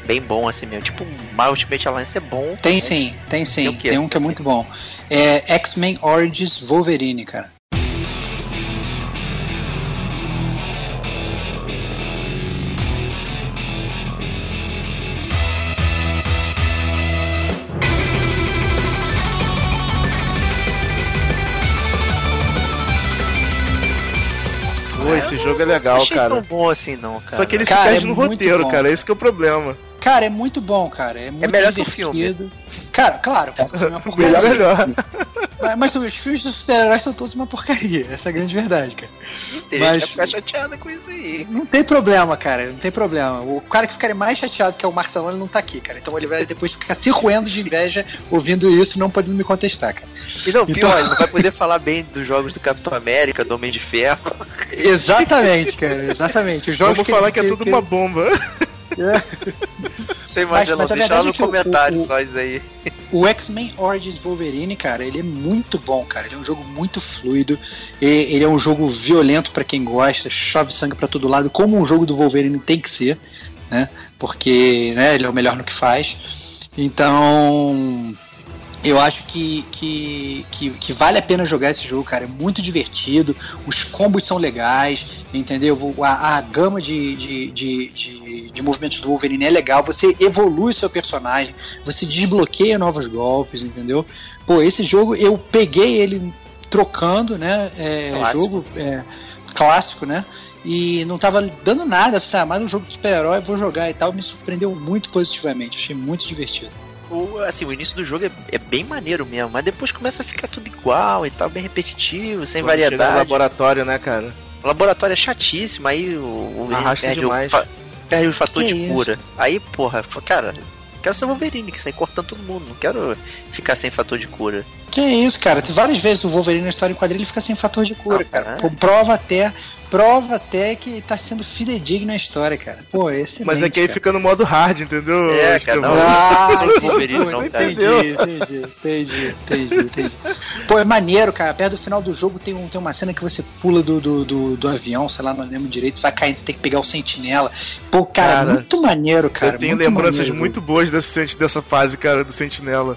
bem bom assim mesmo. Tipo, My Ultimate Alliance é bom. Tem sim, tem sim. Tem o quê? Tem um que é muito bom. É X-Men Origins Wolverine, cara. Esse jogo é legal, achei cara. tão bom assim não, cara. Só que ele Cara, se perde é no roteiro, bom. cara. Esse que é o problema. Cara, é muito bom, cara. É muito melhor que o divertido. Cara, claro, o filme é. Melhor, melhor. Mas, mas os filmes dos super-heróis são todos uma porcaria. Essa é a grande verdade, cara. Tem mas- gente que vai ficar chateada com isso aí. Não tem problema, cara. Não tem problema. O cara que ficaria mais chateado que é o Marcelão, ele não tá aqui, cara. Então ele vai depois ficar se roendo de inveja ouvindo isso e não podendo me contestar, cara. E não, pior, Então- ele não vai poder falar bem dos jogos do Capitão América, do Homem de Ferro. Exatamente, cara. Exatamente. Os jogos Vamos falar que é tudo uma bomba. Tem Mas- mais, mas a deixa lá no é o- comentário o- só isso aí. O X-Men Origins Wolverine, cara, ele é muito bom, cara. Ele é um jogo muito fluido. e- Ele é um jogo violento pra quem gosta, chove sangue pra todo lado, como um jogo do Wolverine tem que ser, né? Porque, né, ele é o melhor no que faz. Então, Eu acho que, que, que, que, vale a pena jogar esse jogo, cara. É muito divertido, os combos são legais, entendeu? A, a gama de, de, de, de, de movimentos do Wolverine é legal, você evolui seu personagem, você desbloqueia novos golpes, entendeu? Pô, esse jogo eu peguei ele trocando, né? É, jogo é, clássico, né? E não tava dando nada, falei, ah, mais um jogo de super-herói, vou jogar e tal. Me surpreendeu muito positivamente, achei muito divertido o, assim, o início do jogo é, é, bem maneiro mesmo, mas depois começa a ficar tudo igual e tal, bem repetitivo, sem Quando variedade. no laboratório, né, cara? O laboratório é chatíssimo, aí o, o perde, demais. O, perde o fator que de isso? cura. Aí, porra, cara, quero ser Wolverine, que sai cortando todo mundo, não quero ficar sem fator de cura. Que isso, cara, tem várias vezes o Wolverine na história em quadrilha fica sem fator de cura, ah, cara. Prova até prova até que tá sendo fidedigna a história, cara. Pô, esse Mas aqui é aí fica no modo hard, entendeu? É, cara, não, ah, Wolverine, não, entendeu? Entendi, entendi, entendi, entendi. Pô, é maneiro, cara. Perto do final do jogo tem, um, tem uma cena que você pula do, do, do, do avião, sei lá, não lembro direito, vai caindo, você tem que pegar o sentinela. Pô, cara, cara muito maneiro, cara. Eu tenho muito lembranças maneiro, muito boas desse, dessa fase, cara, do sentinela.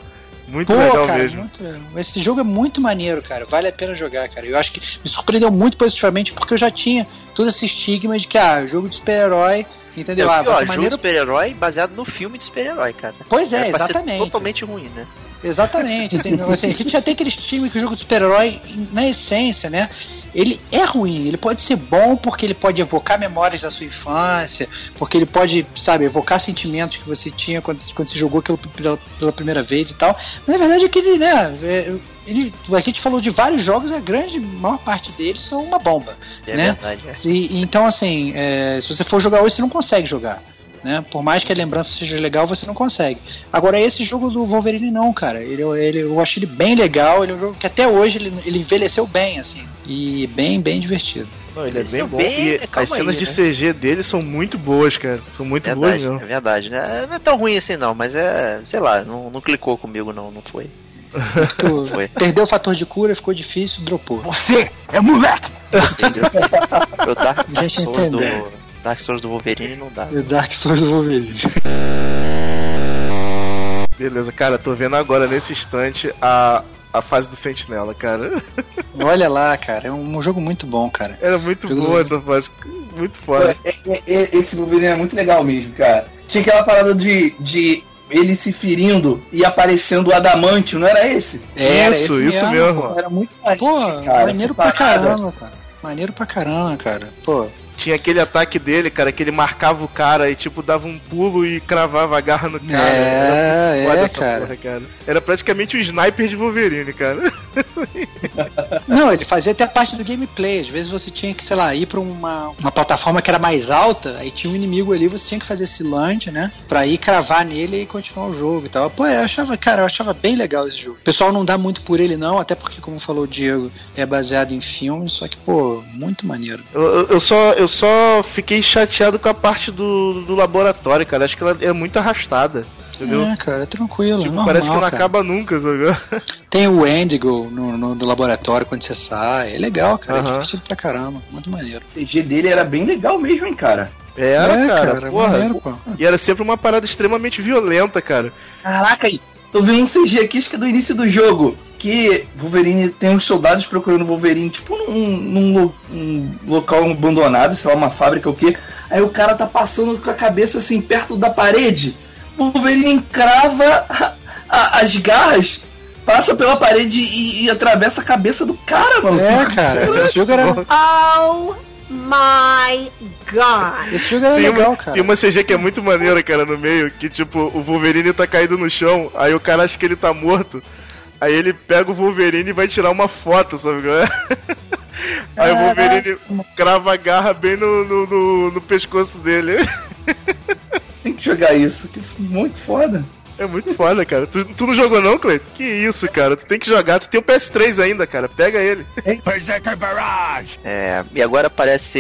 Muito Pô, legal cara, mesmo. Muito, esse jogo é muito maneiro, cara. Vale a pena jogar, cara. Eu acho que me surpreendeu muito positivamente porque eu já tinha todo esse estigma de que, ah, jogo de super-herói. Entendeu? É, ah, ó, maneiro... jogo de super-herói baseado no filme de super-herói, cara. Pois é, é exatamente. totalmente ruim, né? Exatamente. Assim, assim, a gente já tem aquele estigma que o jogo de super-herói, na essência, né? Ele é ruim. Ele pode ser bom porque ele pode evocar memórias da sua infância, porque ele pode, sabe, evocar sentimentos que você tinha quando, quando você jogou aquilo pela, pela primeira vez e tal. Mas na verdade é que ele, né, é, ele, a gente falou de vários jogos, a grande maior parte deles são uma bomba. É né? verdade. É. E, então, assim, é, se você for jogar hoje, você não consegue jogar. Né? Por mais que a lembrança seja legal, você não consegue. Agora, esse jogo do Wolverine não, cara. Ele, ele, eu achei ele bem legal. Ele é um jogo que até hoje ele, ele envelheceu bem, assim. E bem, bem divertido. Não, ele é bem bom. Bem, e as cenas aí, de né? CG dele são muito boas, cara. São muito verdade, boas mesmo. É verdade, né? Não é tão ruim assim não, mas é, sei lá, não, não clicou comigo não, não foi. foi. Perdeu o fator de cura, ficou difícil, dropou. Você é moleque! Entendeu? Eu Dark Souls do Dark Souls do Wolverine não dá. O Dark Souls do Wolverine. Beleza, cara, tô vendo agora nesse instante a a fase do Sentinela, cara. Olha lá, cara, é um jogo muito bom, cara. Era muito jogo boa essa fase, muito foda. É, é, é, esse Wolverine é muito legal mesmo, cara. Tinha aquela parada de, de ele se ferindo e aparecendo o Adamantio, não era esse? Era isso, esse isso mesmo. mesmo. Era muito maneiro, Pô, cara, maneiro pra caramba, cara. Maneiro pra caramba, cara. Pô, tinha aquele ataque dele, cara, que ele marcava o cara e, tipo, dava um pulo e cravava a garra no cara. É, Era é, cara. Porra, cara. Era praticamente o um sniper de Wolverine, cara. Não, ele fazia até parte do gameplay. Às vezes você tinha que, sei lá, ir pra uma, uma plataforma que era mais alta, aí tinha um inimigo ali, você tinha que fazer esse lunge, né? Pra ir cravar nele e continuar o jogo e tal. Pô, eu achava, cara, eu achava bem legal esse jogo. O pessoal não dá muito por ele, não, até porque, como falou o Diego, é baseado em filmes, só que, pô, muito maneiro. Eu, eu só. Eu só fiquei chateado com a parte do, do laboratório, cara. Acho que ela é muito arrastada. Entendeu? É, cara, é tranquilo. Tipo, normal, parece que não cara. acaba nunca, sabe? Tem o Endigo no, no, no, laboratório quando você sai. É legal, cara. É divertido pra caramba. Muito maneiro. O CG dele era bem legal mesmo, hein, cara. Era, é, cara. cara porra. Maneiro, e era sempre uma parada extremamente violenta, cara. Caraca, tô vendo um CG aqui, acho que é do início do jogo que Wolverine tem uns soldados procurando Wolverine, tipo num, num, num, local abandonado, sei lá, uma fábrica ou o quê. Aí o cara tá passando com a cabeça assim perto da parede. O Wolverine encrava a, a, as garras, passa pela parede e, e, atravessa a cabeça do cara, mano. É, cara, esse jogo era. Oh my god! Esse jogo era tem legal, uma, cara. Tem uma CG que é muito maneira, cara, no meio, que tipo, o Wolverine tá caído no chão, aí o cara acha que ele tá morto. Aí ele pega o Wolverine e vai tirar uma foto, sabe? Aí o Wolverine crava a garra bem no, no, no, no pescoço dele. Tem que jogar isso, que é muito foda. É muito foda, cara. Tu, tu não jogou não, Cleiton? Que isso, cara. Tu tem que jogar. Tu tem o PS3 ainda, cara. Pega ele. Berserker Barrage! É, e agora parece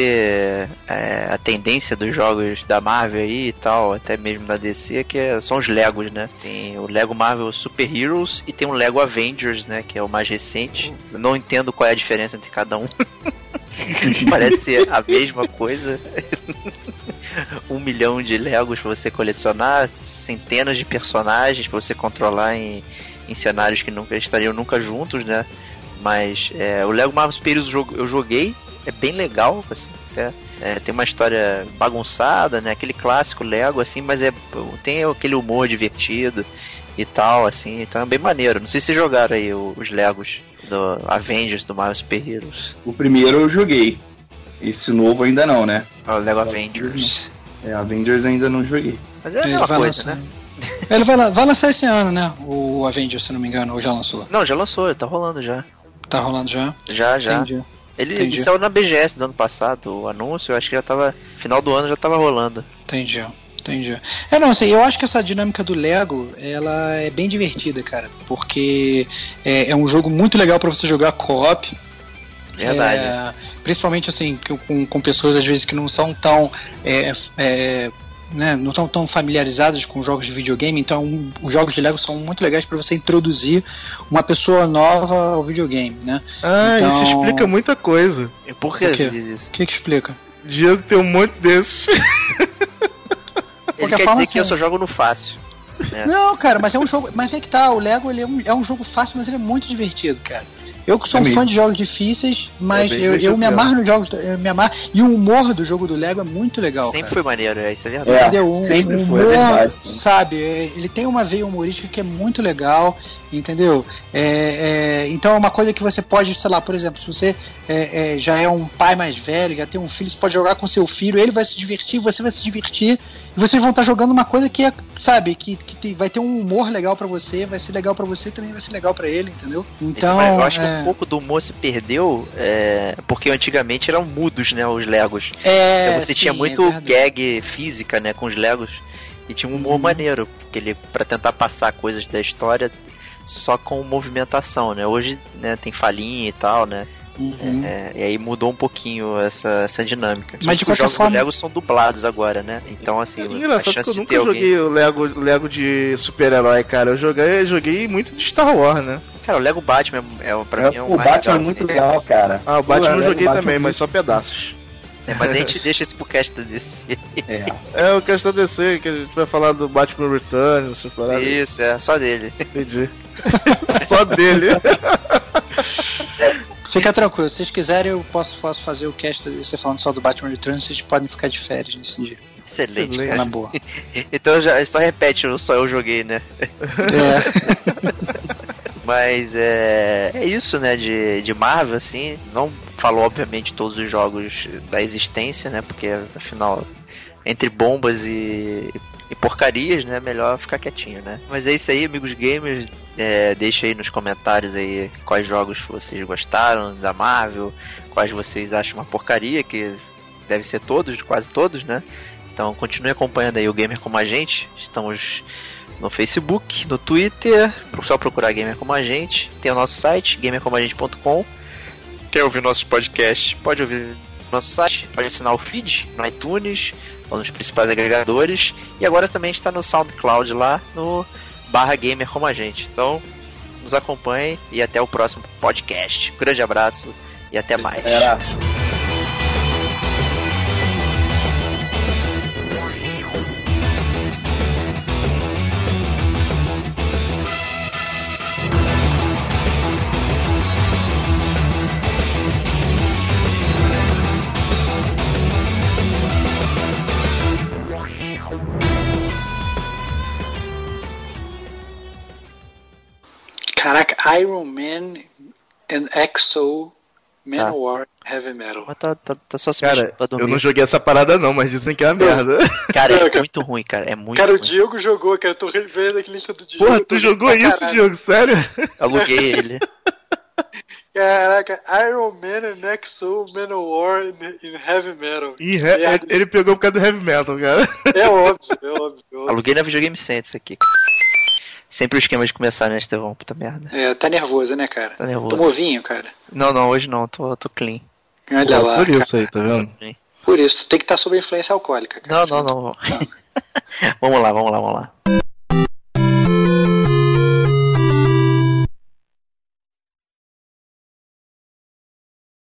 é, a tendência dos jogos da Marvel aí e tal, até mesmo da DC, que é, são os Legos, né? Tem o Lego Marvel Super Heroes e tem o Lego Avengers, né? Que é o mais recente. Eu não entendo qual é a diferença entre cada um. Parece ser a mesma coisa. Um milhão de Legos pra você colecionar, centenas de personagens pra você controlar em, em cenários que nunca estariam nunca juntos, né? Mas é, o Lego Marvel Super Heroes eu joguei, é bem legal, assim, até, é, tem uma história bagunçada, né? Aquele clássico Lego, assim, mas é tem aquele humor divertido e tal, assim, então é bem maneiro. Não sei se jogaram aí os Legos do Avengers do Marvel Super Heroes. O primeiro eu joguei. Esse novo ainda não, né? O Lego Avengers. É, Avengers ainda não joguei. Mas é a mesma coisa, né? Ele vai, vai lançar esse ano, né? O Avengers, se não me engano, ou já lançou? Não, já lançou, tá rolando já. Tá rolando já? Já, já. Entendi. Ele, Entendi. ele saiu na BGS do ano passado, o anúncio, eu acho que já tava. Final do ano já tava rolando. Entendi. Entendi. É, não, assim, eu acho que essa dinâmica do Lego, ela é bem divertida, cara. Porque é, é um jogo muito legal para você jogar co-op. Verdade. É, principalmente, assim, com, com pessoas, às vezes, que não são tão... é, é, né, não estão tão familiarizadas com jogos de videogame, então um- os jogos de Lego são muito legais para você introduzir uma pessoa nova ao videogame, né? Ah, Então- isso explica muita coisa. E por que você diz isso? O que que explica? Diego tem um monte desses. Ele Porque quer dizer que eu assim- só jogo no fácil. É. Não, cara, mas é um jogo. Mas é que tá, o Lego ele é, um, é um jogo fácil, mas ele é muito divertido, cara. Eu que sou É um fã de jogos difíceis, mas É eu, eu me amarro nos jogos, eu me amarro. E o humor do jogo do Lego é muito legal. Sempre cara. foi maneiro, é, isso é verdade. É? Um, sempre um foi, é humor, verdade. sabe? Ele tem uma veia humorística que é muito legal, entendeu? É, é, então é uma coisa que você pode, sei lá, por exemplo, se você é, é, já é um pai mais velho, já tem um filho, você pode jogar com seu filho, ele vai se divertir, você vai se divertir, e vocês vão estar jogando uma coisa que é, sabe, que, que tem- vai ter um humor legal pra você, vai ser legal pra você, também vai ser legal pra ele, entendeu? Esse- Então, mas eu acho que é, um pouco do humor se perdeu, é, porque antigamente eram mudos, né, os Legos. é, você sim, tinha muito gag física, né, com os Legos. E tinha um humor Uhum. maneiro, porque ele para tentar passar coisas da história só com movimentação, né? Hoje, né, tem falinha e tal, né? Uhum. É, e aí mudou um pouquinho essa, essa dinâmica. Mas de os qualquer jogos forma- do Lego são dublados agora, né? Então assim, É a engraçado que chance eu de nunca joguei o Lego, Lego de super-herói, cara. Eu joguei, joguei muito de Star Wars, né? Cara, o Lego Batman é, é pra mim é o o Batman é legal, muito assim. legal, cara. Ah, o Batman Pô, eu joguei Batman também, é mas só pedaços. É, mas a gente deixa esse pro cast da DC. É. É o questão DC, que a gente vai falar do Batman Returns, essas paradas. Isso, é, só dele. Entendi. só dele. Fica tranquilo, se vocês quiserem, eu posso, posso fazer o cast de você falando só do Batman Returns, vocês podem ficar de férias nesse dia. Excelente, na boa. Então já, só repete, só eu joguei, né? É. Mas é, é isso, né, de, de Marvel, assim. Não falou, obviamente, todos os jogos da existência, né? Porque, afinal, entre bombas e, e porcarias, né? Melhor ficar quietinho, né? Mas é isso aí, amigos gamers. É, deixa aí nos comentários aí quais jogos vocês gostaram da Marvel, quais vocês acham uma porcaria, que deve ser todos, quase todos, né? Então continue acompanhando aí o Gamer Como a Gente. Estamos no Facebook, no Twitter, só procurar Gamer Como a Gente. Tem o nosso site, gamercomagente.com. Quer ouvir nossos podcasts? Pode ouvir no nosso site, pode assinar o feed no iTunes, ou nos principais agregadores. E agora também está no SoundCloud lá, no barra Gamer Como a Gente. Então, nos acompanhe e até o próximo podcast. grande abraço e até mais. Iron Man and Exo Manowar Heavy Metal. Mas tá, tá, tá só se Cara, mexendo pra eu dormir. não joguei essa parada não, mas dizem que é uma merda. Cara, é Cara, muito ruim, cara. É muito Cara, o ruim. Diego jogou, cara. Eu tô revendo aquele lista do Diego. Porra, tu jogou isso, caralho. Diogo? Sério? Aluguei ele. Caraca, Iron Man and Exo Manowar in, Heavy Metal. Ih, he- ele pegou por causa do heavy metal, cara. É óbvio, é óbvio. É, óbvio. Aluguei na Videogame Center isso aqui. Sempre o esquema de começar, né, Estevão? Puta merda. é tá nervoso, né, cara? Tá nervoso. Tomou vinho, cara. Não, não, hoje não. Tô, tô clean. Olha Pô, lá. por cara. isso aí, tá vendo? Por isso, tem que estar sob influência alcoólica, cara. Não, não, não. vamos lá, vamos lá, vamos lá.